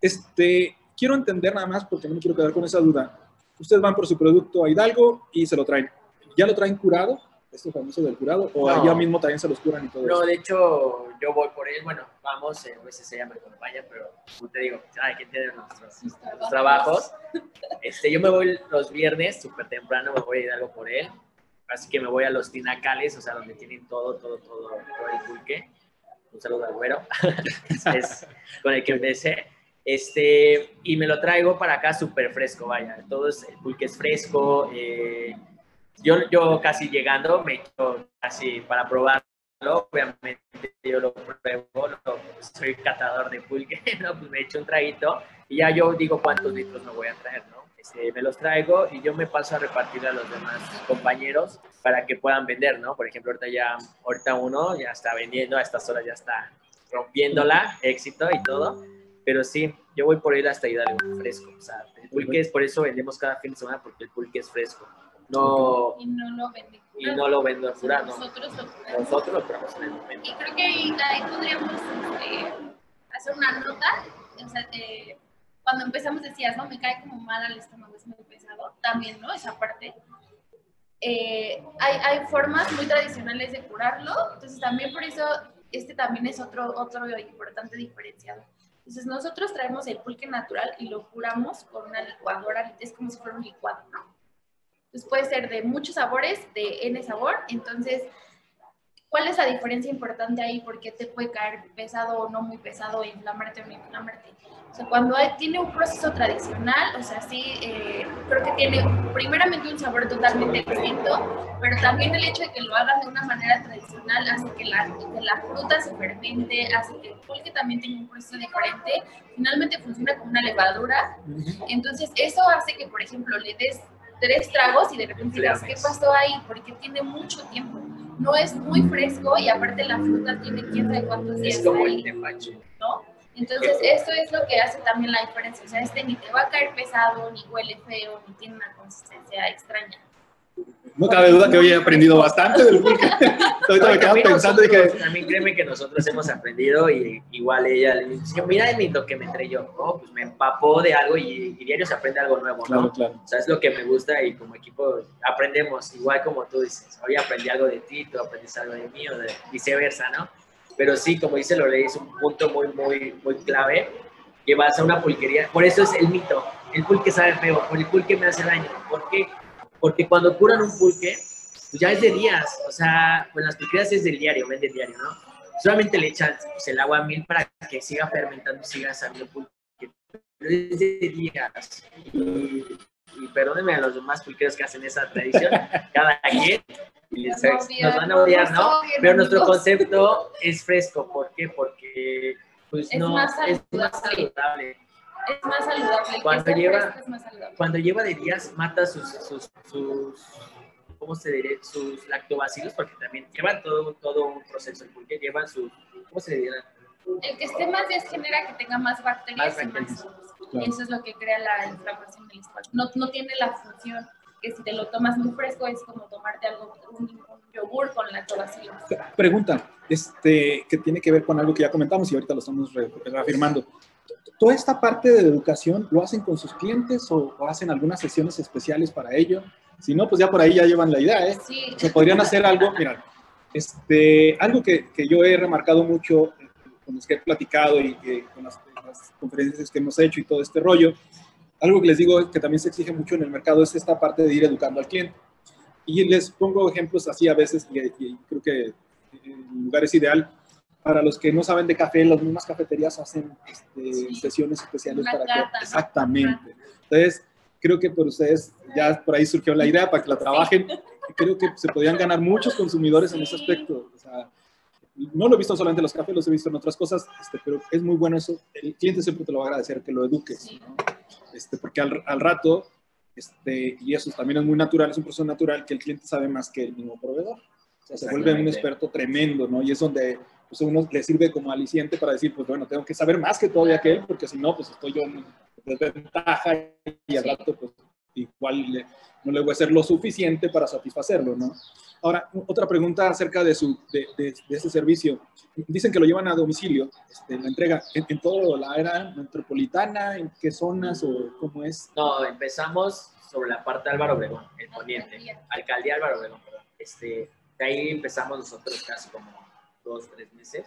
este, quiero entender nada más, porque no me quiero quedar con esa duda. Ustedes van por su producto a Hidalgo y se lo traen. ¿Ya lo traen curado? ¿Esto famoso del curado? ¿O No. allá mismo también se los curan y todo No, eso? de hecho, yo voy por él. Bueno, vamos, eh, a veces ella me acompaña, pero como te digo, hay que tener nuestros, nuestros trabajos. Este, yo me voy los viernes, súper temprano, me voy a ir algo por él. Así que me voy a los tinacales, o sea, donde tienen todo, todo, todo, todo el pulque. Un saludo al güero, (laughs) es con el que empecé. Este, y me lo traigo para acá súper fresco, vaya. Todo es, el pulque es fresco. eh, yo, yo casi llegando, me echo casi para probarlo. Obviamente yo lo pruebo, soy catador de pulque, (laughs) ¿no? Pues me echo un traguito y ya yo digo cuántos litros me voy a traer, ¿no? Este, me los traigo y yo me paso a repartir a los demás compañeros para que puedan vender, ¿no? Por ejemplo, ahorita ya, ahorita uno ya está vendiendo, a estas horas ya está rompiéndola, éxito y todo. Pero sí, yo voy por ir hasta Hidalgo, fresco. O sea, el pulque es por eso vendemos cada fin de semana, porque el pulque es fresco. No, Y no lo venden. y no lo vendo en Fura, no. Nosotros lo curamos. Nosotros lo compramos en el momento. Y creo que ahí, podríamos este, hacer una nota. O sea, de- cuando empezamos decías, ¿no? Me cae como mal al estómago, es muy pesado. También, ¿no? Esa parte. Eh, hay, hay formas muy tradicionales de curarlo. Entonces, también por eso, este también es otro, otro importante diferenciador. Entonces, nosotros traemos el pulque natural y lo curamos con una licuadora. Es como si fuera un licuado, ¿no? Entonces, puede ser de muchos sabores, de N sabor. Entonces, ¿Cuál es la diferencia importante ahí? ¿Por qué te puede caer pesado o no muy pesado, inflamarte o no inflamarte? O sea, cuando hay- tiene un proceso tradicional, o sea, sí, eh, creo que tiene primeramente un sabor totalmente distinto, pero también el hecho de que lo hagan de una manera tradicional hace que la, que la fruta se fermente, hace que el pulque también tenga un proceso diferente, finalmente funciona como una levadura, entonces eso hace que, por ejemplo, le des tres tragos y de repente digas, ¿qué pasó ahí? Porque tiene mucho tiempo. No es muy fresco y aparte la fruta tiene quién sabe cuántos días Es como ahí. el tepache. ¿no? Entonces, esto es lo que hace también la diferencia. O sea, este ni te va a caer pesado, ni huele feo, ni tiene una consistencia extraña. No cabe duda que hoy he aprendido bastante del. (laughs) (laughs) Ahorita me También pensando y que También créeme que nosotros hemos aprendido y igual ella le dice, mira lo que me entré yo, ¿no? Pues me empapó de algo y, y diario se aprende algo nuevo, ¿no? Claro, claro. O sea, es lo que me gusta y como equipo aprendemos, igual como tú dices, hoy aprendí algo de ti, tú aprendiste algo de mí o de viceversa, ¿no? Pero sí, como dice Lorelei, es un punto muy, muy, muy clave, que vas a una pulquería, por eso es el mito, el pulque sabe feo, el pulque me hace daño, ¿por qué? Porque cuando curan un pulque, pues ya es de días, o sea, pues las pulquerías es del diario, venden diario, ¿no? Solamente le echan pues, el agua a mil para que siga fermentando y siga sabiendo pulque, pero es de días. Y, y perdónenme a los demás pulqueros que hacen esa tradición, cada quien y Nos a odiar, nos van a odiar, nos ¿no? Pero nuestro concepto es fresco, ¿por qué? Porque pues Es no más es más saludable. Es más saludable. Cuando lleva- es más saludable. Cuando lleva de días mata sus, sus, sus ¿cómo se diría? Sus lactobacilos, porque también llevan todo, todo un proceso, porque llevan sus, ¿cómo se diría? El que esté más días genera que tenga más bacterias Más y más bacterias. Claro. Y eso es lo que crea la inflamación del estómago. No, no tiene la función que si te lo tomas muy fresco es como tomarte algo, un, un yogur con lactobacilos. Pregunta, este, que tiene que ver con algo que ya comentamos y ahorita lo estamos re- reafirmando. ¿Toda esta parte de educación lo hacen con sus clientes o, o hacen algunas sesiones especiales para ello? Si no, pues ya por ahí ya llevan la idea, ¿eh? Sí, O sea, podrían hacer algo, mira, este, algo que, que yo he remarcado mucho eh, con los que he platicado y con las, las conferencias que hemos hecho y todo este rollo, algo que les digo que también se exige mucho en el mercado es esta parte de ir educando al cliente. Y les pongo ejemplos así a veces, y, y creo que el lugar es ideal. Para los que no saben de café, las mismas cafeterías hacen este, Sí. sesiones especiales para cata, que... Exactamente. Entonces, creo que por ustedes ya por ahí surgió la idea para que la trabajen. Y creo que se podrían ganar (laughs) muchos consumidores en ese Sí. aspecto. O sea, no lo he visto solamente en los cafés, los he visto en otras cosas, este, pero es muy bueno eso. El cliente siempre te lo va a agradecer que lo eduques, Sí. ¿no? este, porque al, al rato, este, y eso también es muy natural, es un proceso natural que el cliente sabe más que el mismo proveedor. O sea, se vuelve un experto tremendo, ¿no? Y es donde pues, uno le sirve como aliciente para decir, pues bueno, tengo que saber más que todavía que él, porque si no, pues estoy yo en desventaja y al rato, pues igual le- no le voy a hacer lo suficiente para satisfacerlo, ¿no? Ahora, otra pregunta acerca de, su, de, de, de ese servicio. Dicen que lo llevan a domicilio, este, la entrega, ¿en, en toda la era metropolitana? ¿En qué zonas o cómo es? No, empezamos sobre la parte de Álvaro Obregón, el poniente. Alcaldía. Alcaldía Álvaro Obregón, perdón. Este, de ahí empezamos nosotros casi como dos, tres meses.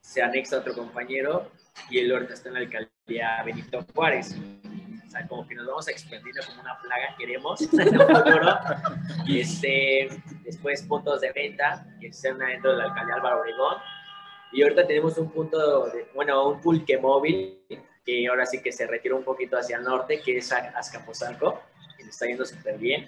Se anexa otro compañero y él ahorita está en la alcaldía Benito Juárez. O sea, como que nos vamos expandiendo como una plaga, queremos. (laughs) Y este, después puntos de venta que están dentro de la alcaldía Álvaro Obregón. Y ahorita tenemos un punto, de, bueno, un pulque móvil que ahora sí que se retiró un poquito hacia el norte, que es Azcapotzalco, que está yendo súper bien.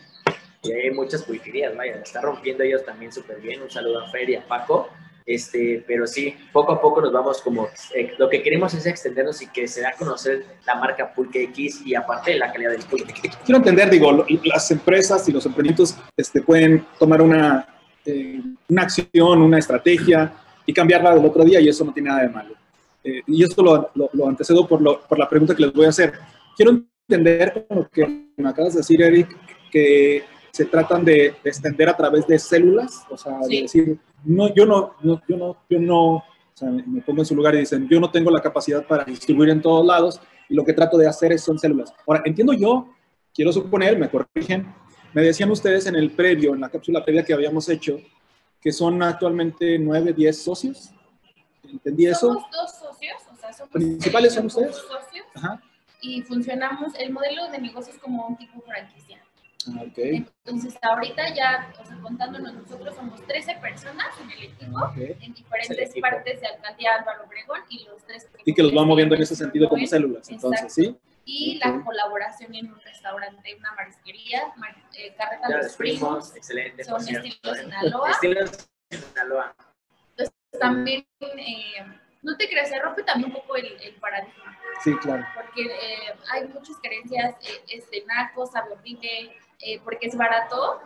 Y hay muchas pulquerías, vaya, la está rompiendo ellos también súper bien. Un saludo a Fer y a Paco. Este, pero sí, poco a poco nos vamos como, eh, lo que queremos es extendernos y que se da a conocer la marca Pulque X y aparte la calidad del pulque. Quiero entender, digo, las empresas y los emprendimientos este, pueden tomar una, eh, una acción, una estrategia y cambiarla del otro día y eso no tiene nada de malo. Eh, y esto lo, lo, lo antecedo por, lo- por la pregunta que les voy a hacer. Quiero entender con lo que me acabas de decir, Eric, que se tratan de, de extender a través de células, o sea, Sí. de decir, no, yo no, no, yo no, yo no, o sea, me pongo en su lugar y dicen, yo no tengo la capacidad para distribuir en todos lados y lo que trato de hacer es, son células. Ahora, entiendo yo, quiero suponer, me corrigen, me decían ustedes en el previo, en la cápsula previa que habíamos hecho, que son actualmente 9, 10 socios. ¿Entendí eso? Somos dos socios, o sea, somos ¿Principales son dos ustedes? socios Ajá. y funcionamos, el modelo de negocio es como un tipo franquicia. Ah. Entonces, ahorita ya, o sea, contándonos nosotros somos 13 personas en el equipo, Ok. en diferentes equipo. partes de Alcaldía Álvaro Obregón y los tres Y que los va moviendo en ese sentido como células, entonces, ¿sí? Y la colaboración en un restaurante, una marisquería, mar- eh, Carreta Ya Los Primos, excelente. son estilos. Sinaloa. Estilos Sinaloa. también, eh, no te creas, se rompe también un poco el, el paradigma, Sí, claro. porque eh, hay muchas creencias, eh, es de naco, sabe horrible, eh, porque es barato,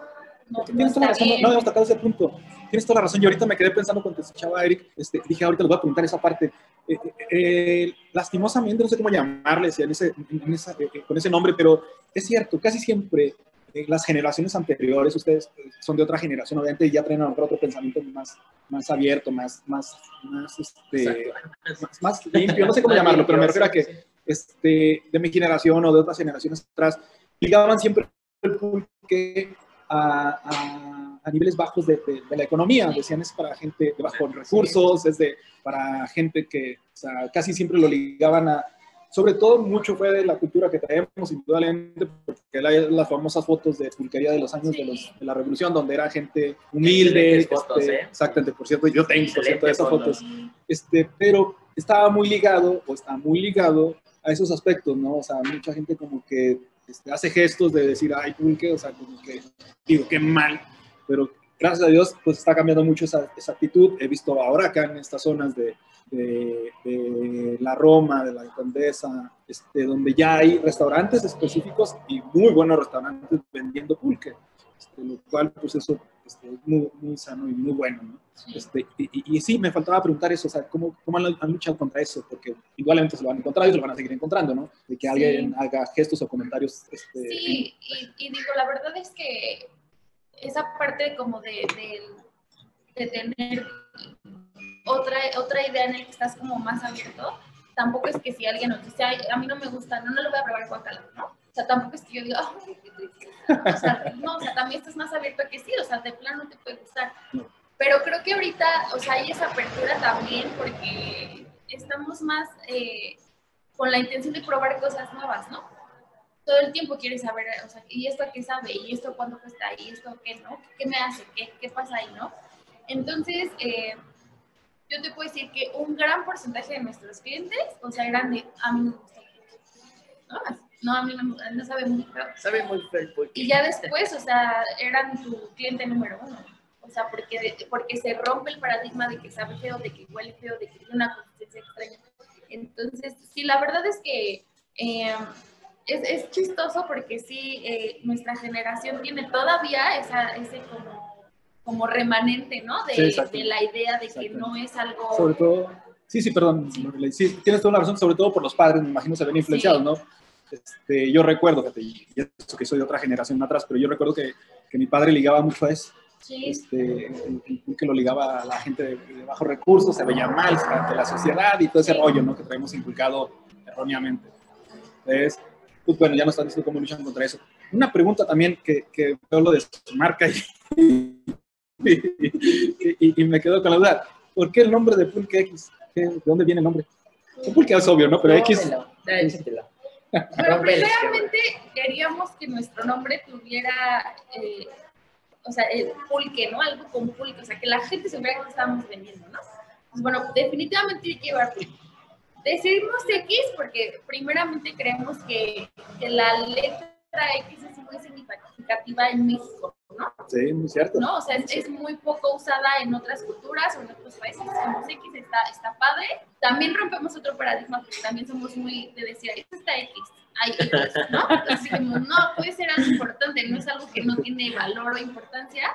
no, no Tienes toda la razón, no, no habíamos tocado ese punto. Tienes toda la razón. Yo ahorita me quedé pensando cuando te escuchaba Eric, este, dije, ahorita les voy a preguntar esa parte. Eh, eh, eh, lastimosamente, no sé cómo llamarle, si en ese, en esa- eh, eh, con ese nombre, pero es cierto, casi siempre eh, las generaciones anteriores, ustedes son de otra generación, obviamente, y ya traen a lo mejor otro pensamiento más, más abierto, más, más, más, este, más, más limpio, no sé cómo llamarlo, pero me refiero a que este, de mi generación o de otras generaciones atrás, ligaban siempre el pulque a, a- a niveles bajos de, de- de la economía. Decían es para gente de bajos recursos, es de, para gente que o sea, casi siempre lo ligaban a... Sobre todo mucho fue de la cultura que traemos, indudablemente, porque hay las famosas fotos de pulquería de los años de, los- de la revolución, donde era gente humilde. Excelentes fotos, este, ¿eh? Exactamente, por cierto, yo tengo, por cierto, esas fotos este, pero estaba muy ligado, o está muy ligado a esos aspectos, ¿no? O sea, mucha gente como que este, hace gestos de decir, ay, pulque, o sea, como que, digo, qué mal, pero gracias a Dios, pues está cambiando mucho esa, esa actitud. He visto ahora acá en estas zonas de, de, de la Roma, de la Condesa, este, donde ya hay restaurantes específicos y muy buenos restaurantes vendiendo pulque, este, lo cual, pues eso este, es muy, muy sano y muy bueno, ¿no? Este, y, y- y sí, me faltaba preguntar eso, o sea, ¿cómo, cómo han, han luchado contra eso? Porque igualmente se lo han encontrado y se lo van a seguir encontrando, ¿no? De que alguien haga gestos o comentarios. Este, Sí, y, y digo, la verdad es que esa parte como de, de- de tener otra, otra idea en la que estás como más abierto, tampoco es que si alguien nos dice, "Ay, a mí no me gusta, no, no lo voy a probar guacala, ¿no? Sea, tampoco es que yo diga, "Ay, qué triste". O sea, no, o sea, también estás más abierto que sí, o sea, de plano no te puede gustar. Pero creo que ahorita, o sea, hay esa apertura también porque estamos más eh, con la intención de probar cosas nuevas, ¿no? Todo el tiempo quieres saber, o sea, ¿y esto qué sabe? ¿Y esto cuánto cuesta? ¿Y esto qué, no? ¿Qué me hace? ¿Qué, qué pasa ahí, no? Entonces, eh, yo te puedo decir que un gran porcentaje de nuestros clientes, o sea, eran de, a mí me gusta el pulque", ¿no? No, a mí no, sabe muy feo. Sabe muy feo. Y ya después, o sea, eran tu cliente número uno. O sea, porque, porque se rompe el paradigma de que sabe feo, de que huele feo, de que tiene una consistencia extraña. Entonces, sí, la verdad es que eh, es, es chistoso porque sí, eh, nuestra generación tiene todavía esa, ese como, como remanente, ¿no? De, Sí, de la idea de que no es algo... sobre todo, sí, sí, perdón, Lorelei, sí, tienes toda la razón, sobre todo por los padres, me imagino se ven influenciados, Sí. ¿no? Este, yo recuerdo, fíjate, y eso que soy de otra generación atrás, pero yo recuerdo que, que mi padre ligaba mucho a eso. Sí, este, el, el pulque lo ligaba a la gente de, de bajos recursos, se veía mal ante la sociedad y todo ese Sí. rollo ¿no? que traemos inculcado erróneamente. Entonces, pues bueno, ya nos están diciendo cómo luchan contra eso. Una pregunta también que, que veo lo de su marca y, y- y- y me quedo con la duda. ¿Por qué el nombre de Pulque X? ¿Qué- ¿De dónde viene el nombre? Pulque es obvio, ¿no? Pero X... Ya, échatelo. El primeramente queríamos que nuestro nombre tuviera, eh, o sea, el pulque, ¿no? Algo con pulque, o sea, que la gente supiera que estábamos vendiendo, ¿no? Pues bueno, definitivamente que llevar pulque. Decidimos X porque primeramente creemos que, que la letra X es muy significativa en México, ¿no? Sí, muy cierto. ¿no? O sea, es, es muy poco usada en otras culturas o en otros países. Somos X, está, está padre. También rompemos otro paradigma porque también somos muy de decir, esto está X, hay X, ¿no? Entonces dijimos, no, puede ser algo importante, no es algo que no tiene valor o importancia.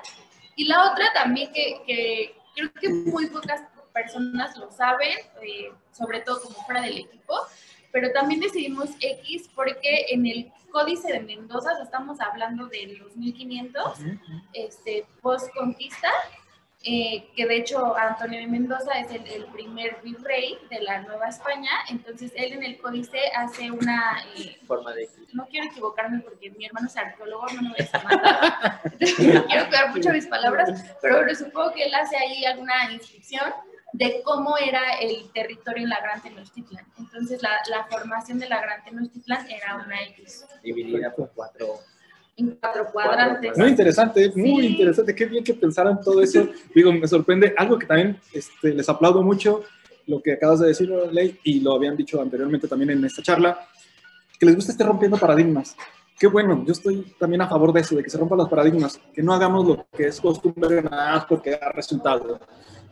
Y la otra también que, que creo que muy pocas personas lo saben, eh, sobre todo como fuera del equipo, pero también decidimos X porque en el Códice de Mendoza, o sea, estamos hablando del 2500, este, post-conquista, eh, que de hecho Antonio de Mendoza es el, el primer virrey de la Nueva España, entonces él en el códice hace una, eh, Forma de. no quiero equivocarme porque mi hermano es arqueólogo, no me voy a matar, entonces quiero cuidar mucho mis palabras, pero supongo que él hace ahí alguna inscripción de cómo era el territorio en la Gran Tenochtitlan. Entonces la, la formación de la Gran Tenochtitlan era una X. Dividida por cuatro. En cuatro cuadrantes. Muy interesante, muy Sí. interesante. Qué bien que pensaran todo eso. (laughs) Digo, me sorprende. Algo que también este, les aplaudo mucho, lo que acabas de decir, Ley, y lo habían dicho anteriormente también en esta charla, que les gusta estar rompiendo paradigmas. Qué bueno, yo estoy también a favor de eso, de que se rompan los paradigmas, que no hagamos lo que es costumbre nada más porque da resultado.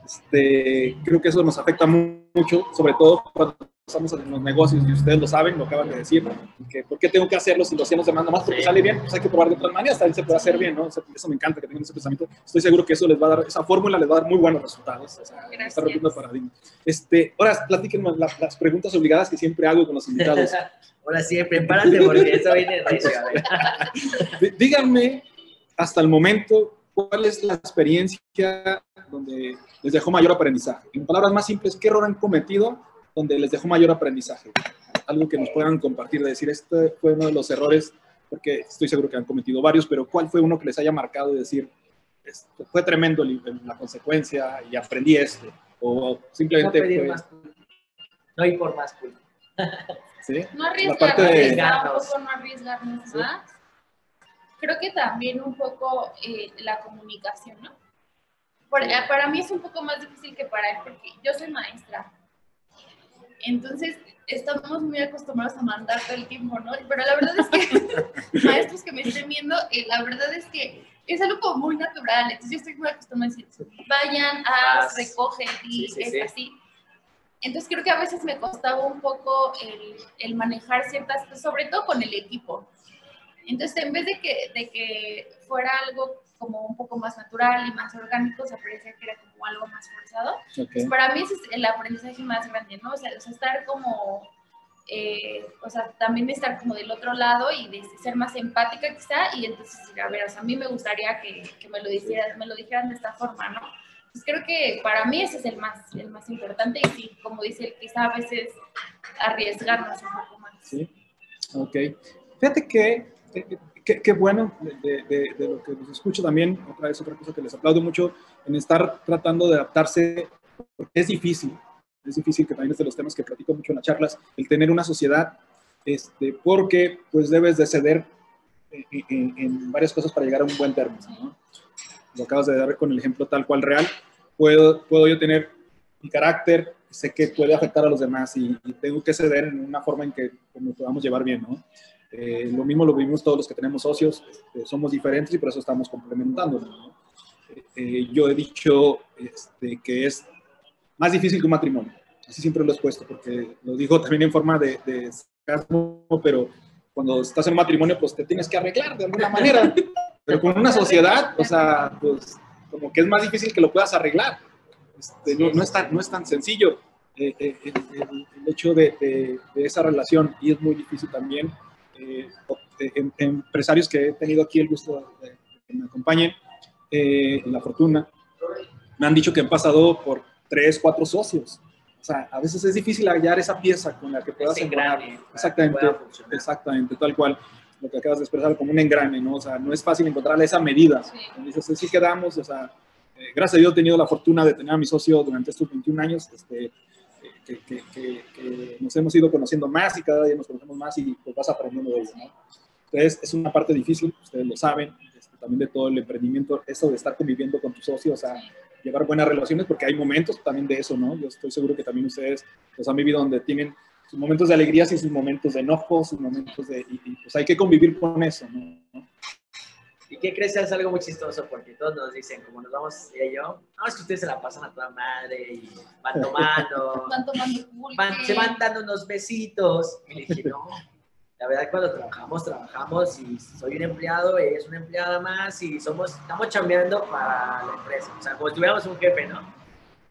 Este, creo que eso nos afecta mu- mucho, sobre todo cuando estamos en los negocios y ustedes lo saben, lo acaban de decir, que por qué tengo que hacerlo si lo hacían los demás nomás porque Sí. sale bien, pues hay que probar de otras maneras, también se puede hacer bien, ¿no? Eso, eso me encanta que tengan ese pensamiento. Estoy seguro que eso les va a dar, esa fórmula les va a dar muy buenos resultados. O sea, está rompiendo paradigmas. Este, ahora, platíquenme la- las preguntas obligadas que siempre hago con los invitados. (laughs) Ahora sí, prepárate porque eso viene (laughs) Díganme, hasta el momento, ¿cuál es la experiencia donde les dejó mayor aprendizaje? En palabras más simples, ¿qué error han cometido donde les dejó mayor aprendizaje? Algo que nos puedan compartir, de decir, este fue uno de los errores, porque estoy seguro que han cometido varios, pero ¿cuál fue uno que les haya marcado y decir, "Esto fue tremendo la consecuencia y aprendí esto? O No simplemente pedir fue, más. No ir por más culpa. (laughs) ¿sí? No arriesgarnos, parte de- quizá un poco no arriesgarnos Sí. más. Creo que también un poco eh, la comunicación, ¿no? Por- eh, para mí es un poco más difícil que para él, porque yo soy maestra. Entonces, estamos muy acostumbrados a mandar todo el tiempo, ¿no? Pero la verdad es que, (laughs) maestros que me estén viendo, eh, la verdad es que es algo como muy natural. Entonces, yo estoy muy acostumbrada a decir, vayan, haz, Haz. recoge, di, Sí, sí, es sí. así. Entonces creo que a veces me costaba un poco el, el manejar ciertas sobre todo con el equipo. Entonces en vez de que, de que fuera algo como un poco más natural y más orgánico, se parecía que era como algo más forzado. Ok. Pues para mí ese es el aprendizaje más grande, ¿no? O sea, o sea, estar como, eh, o sea, también estar como del otro lado y de ser más empática quizá, y entonces a ver, o sea, a mí me gustaría que, que me, lo dijeran, me lo dijeran de esta forma, ¿no? Pues creo que para mí ese es el más, el más importante y sí, como dice él, quizá a veces arriesgarnos un poco más. Sí, ok. Fíjate que, que- qué bueno de, de- de lo que los escucho también, otra vez otra cosa que les aplaudo mucho, en estar tratando de adaptarse, porque es difícil, es difícil que también es de los temas que platico mucho en las charlas, el tener una sociedad, este, porque pues debes de ceder en, en- en varias cosas para llegar a un buen término, ¿no? Lo acabas de dar con el ejemplo tal cual real, puedo, puedo yo tener mi carácter, sé que puede afectar a los demás y, y tengo que ceder en una forma en que nos podamos llevar bien, ¿no? Eh, lo mismo lo vimos todos los que tenemos socios, este, somos diferentes y por eso estamos complementándonos, ¿no? Eh, yo he dicho este, que es más difícil que un matrimonio, así siempre lo he expuesto, porque lo digo también en forma de, de sarcasmo, pero cuando estás en matrimonio, pues te tienes que arreglar de alguna manera, pero con una sociedad, o sea, pues como que es más difícil que lo puedas arreglar. Este, no, no, es tan, no es tan sencillo eh, eh, el- el hecho de, de- de esa relación y es muy difícil también. Eh, de- em- empresarios que he tenido aquí el gusto de, que me acompañen, eh, y la fortuna, me han dicho que han pasado por tres, cuatro socios. O sea, a veces es difícil hallar esa pieza con la que puedas engrane Exactamente, exactamente, tal cual. Lo que acabas de expresar como un engrane, ¿no? O sea, no es fácil encontrarle esa medida. Sí. Dices, sí quedamos, o sea, eh, gracias a Dios he tenido la fortuna de tener a mi socio durante estos 21 años, este, que, que- que- que nos hemos ido conociendo más y cada día nos conocemos más y pues vas aprendiendo de ello, ¿no? Entonces, es una parte difícil, ustedes lo saben, este, también de todo el emprendimiento, eso de estar conviviendo con tu socio, o sea, llevar buenas relaciones, porque hay momentos también de eso, ¿no? Yo estoy seguro que también ustedes los han vivido donde tienen sus momentos de alegrías y sus momentos de enojo, sus momentos de... Y, y, pues hay que convivir con eso, ¿no? ¿Y qué crees? Es algo muy chistoso porque todos nos dicen, como nos vamos ella y yo, no, es que ustedes se la pasan a toda madre y van tomando, (laughs) Van tomando van- se van dando unos besitos. Y le dije, no, la verdad cuando trabajamos, trabajamos y soy un empleado, ella es una empleada más y somos, estamos chambeando para la empresa. O sea, como si tuviéramos un jefe, ¿no?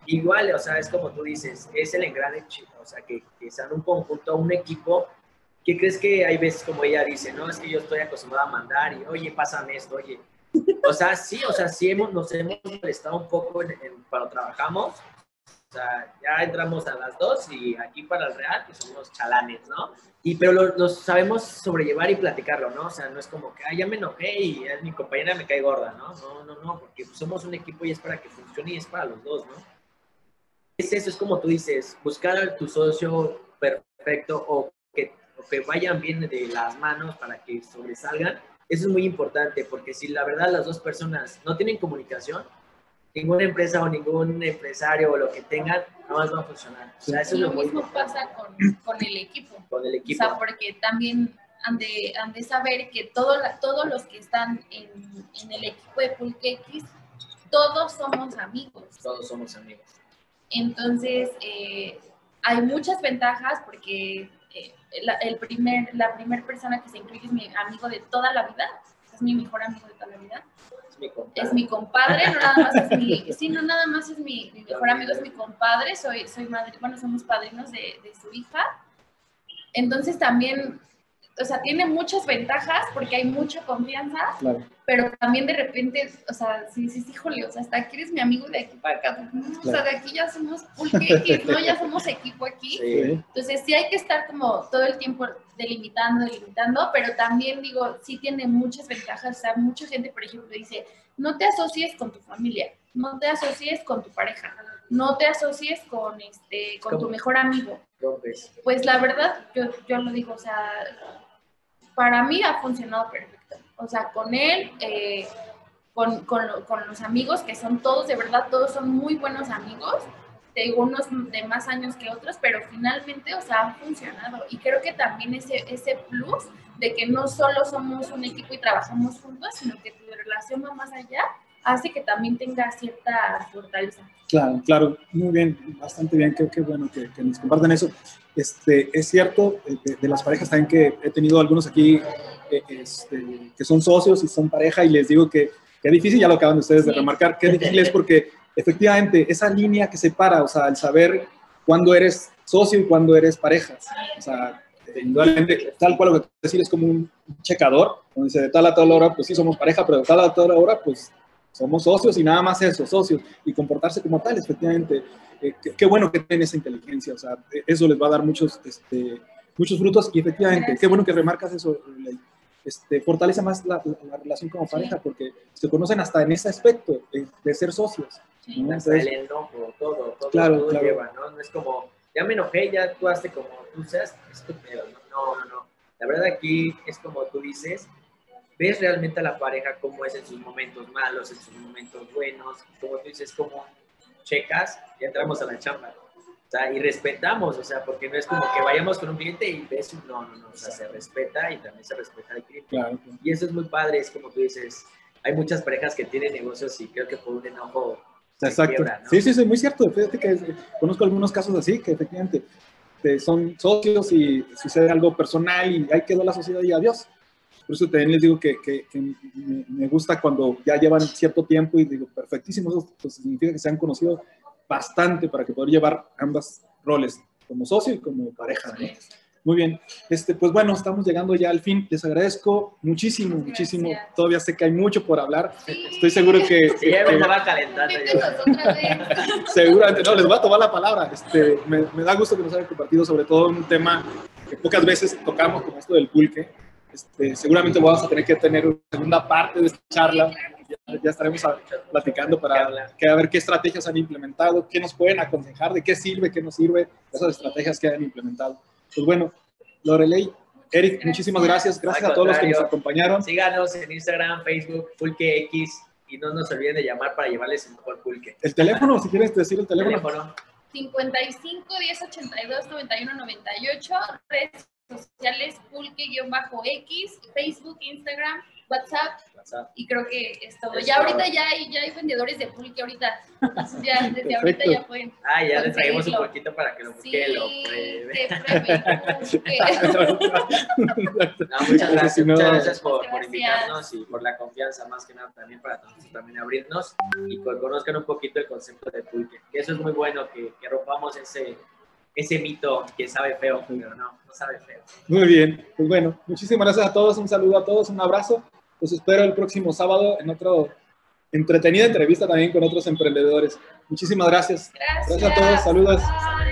Igual, o sea, es como tú dices, es el engrane, chico, o sea, que, que sean un conjunto, un equipo ¿Qué crees que hay veces como ella dice, no, es que yo estoy acostumbrada a mandar y, oye, pásame esto, oye? O sea, sí, o sea, sí hemos, nos hemos molestado un poco en, en- cuando trabajamos. O sea, ya entramos a las dos y aquí para el Real, que somos chalanes, ¿no? Y, pero lo, lo sabemos sobrellevar y platicarlo, ¿no? O sea, no es como que, ah, ya me enojé y mi compañera me cae gorda, ¿no? No, no, no, porque somos un equipo y es para que funcione y es para los dos, ¿no? Es eso, es como tú dices, buscar a tu socio perfecto o que, o que vayan bien de las manos para que sobresalgan eso es muy importante, porque si la verdad las dos personas no tienen comunicación, ninguna empresa o ningún empresario o lo que tengan, no más va a funcionar. O sea, eso es lo mismo pasa con, con el equipo. con el O equipo. sea, porque también han de, han de saber que todo la- todos los que están en, en el equipo de Pulque X, todos somos amigos. Todos somos amigos. Entonces, eh, hay muchas ventajas porque eh, la, el primer, la primera persona que se incluye es mi amigo de toda la vida, es mi mejor amigo de toda la vida, Es mi compadre. es mi compadre, no nada más es mi, sí, no nada más es mi, mi mejor amigo, es mi compadre, soy, soy madre, bueno, somos padrinos de, de su hija. Entonces también, o sea, tiene muchas ventajas porque hay mucha confianza, Claro. pero también de repente, o sea, sí, sí, sí, híjole, o sea, hasta aquí eres mi amigo de aquí para acá, no, o sea, de aquí ya somos pulque X, ¿no? Ya somos equipo aquí. Sí. Entonces sí hay que estar como todo el tiempo delimitando, delimitando, pero también digo, sí tiene muchas ventajas. O sea, mucha gente, por ejemplo, dice, no te asocies con tu familia, no te asocies con tu pareja, no te asocies con, este, con tu mejor amigo. Pues la verdad, yo, yo lo digo, o sea, para mí ha funcionado perfecto. O sea, con él, eh, con, con, con los amigos, que son todos, de verdad, todos son muy buenos amigos. Te unos de más años que otros, pero finalmente, o sea, han funcionado. Y creo que también ese, ese plus de que no solo somos un equipo y trabajamos juntos, sino que tu relación va más allá, hace que también tenga cierta fortaleza. Claro, claro, muy bien, bastante bien, qué, qué bueno que, que nos compartan eso. Este, es cierto, eh, de, de las parejas también que he tenido algunos aquí eh, este, que son socios y son pareja y les digo que qué difícil, ya lo acaban de ustedes de Sí. remarcar, qué difícil es porque efectivamente esa línea que separa, o sea, el saber cuándo eres socio y cuándo eres pareja, o sea, indudablemente, tal cual lo que decir es como un checador, donde dice de tal a tal hora, pues sí somos pareja, pero de tal a tal hora, pues somos socios y nada más eso, socios, y comportarse como tal, efectivamente. Eh, qué, bueno que tienen esa inteligencia, o sea, eh, eso les va a dar muchos, este, muchos frutos y efectivamente, qué bueno que remarcas eso, este, fortalece más la, la- la relación como Sí. pareja porque se conocen hasta en ese aspecto de, de ser socios. Sí. ¿no? Hasta el enojo, todo, todo, Claro, todo claro. lleva, ¿no? No es como, ya me enojé, ya tú hazte como tú seas, es tu pedo, ¿no? No, no, no. La verdad aquí es como tú dices, ves realmente a la pareja cómo es en sus momentos malos, en sus momentos buenos, como tú dices, como checas y entramos a la chamba. O sea, y respetamos, o sea, porque no es como que vayamos con un cliente y ves, no, no, no, o sea, se respeta y también se respeta al cliente. claro. Y eso es muy padre, es como tú dices, hay muchas parejas que tienen negocios y creo que por un enojo se Exacto. quiebra, ¿no? Sí, sí, sí, muy cierto. Fíjate que es- conozco algunos casos así, que efectivamente eh, son socios y sucede algo personal y ahí quedó la sociedad y adiós. Por eso también les digo que, que- que me, me gusta cuando ya llevan cierto tiempo y digo, perfectísimo, eso pues, significa que se han conocido bastante para que poder llevar ambas roles, como socio y como pareja. ¿no? Muy bien, este, pues bueno, estamos llegando ya al fin. Les agradezco muchísimo, muchísimo. Gracias. Todavía sé que hay mucho por hablar. Estoy seguro que, Sí, ya que- me estaba calentando. vez. (laughs) Seguramente, no, les voy a tomar la palabra. Este, me, me da gusto que nos hayan compartido sobre todo un tema que pocas veces tocamos, como esto del pulque. Este, seguramente vamos a tener que tener una segunda parte de esta charla. Ya, ya estaremos a- platicando para que, a ver qué estrategias han implementado, qué nos pueden aconsejar, de qué sirve, qué no sirve, esas estrategias que han implementado. Pues bueno, Lorelei, Eric, Gracias. muchísimas gracias. Gracias Al a todos los que nos acompañaron. Síganos en Instagram, Facebook, PulqueX y no nos olviden de llamar para llevarles el mejor pulque. El teléfono, si quieres decir el teléfono. Teléfono. 55 10 82 91 98, redes sociales pulque-x, Facebook, Instagram, WhatsApp, WhatsApp. y creo que es todo. Es ya ahorita ya hay, ya hay vendedores de pulque ahorita. Entonces ya desde ahorita Perfecto. ya pueden. Ah, ya le traemos un poquito para que lo Sí, busque, lo pruebe. (laughs) No, muchas gracias, Si no- muchas gracias por, Muchas por gracias. invitarnos y por la confianza, más que nada también para nosotros también abrirnos y que conozcan un poquito el concepto de pulque. Que eso es muy bueno, que, que rompamos ese, ese mito que sabe feo, pero no, no sabe feo. Muy bien, pues bueno, muchísimas gracias a todos, un saludo a todos, un abrazo. Los espero el próximo sábado en otro entretenida entrevista también con otros emprendedores. Muchísimas gracias. Gracias. Gracias a todos, saludos. Bye.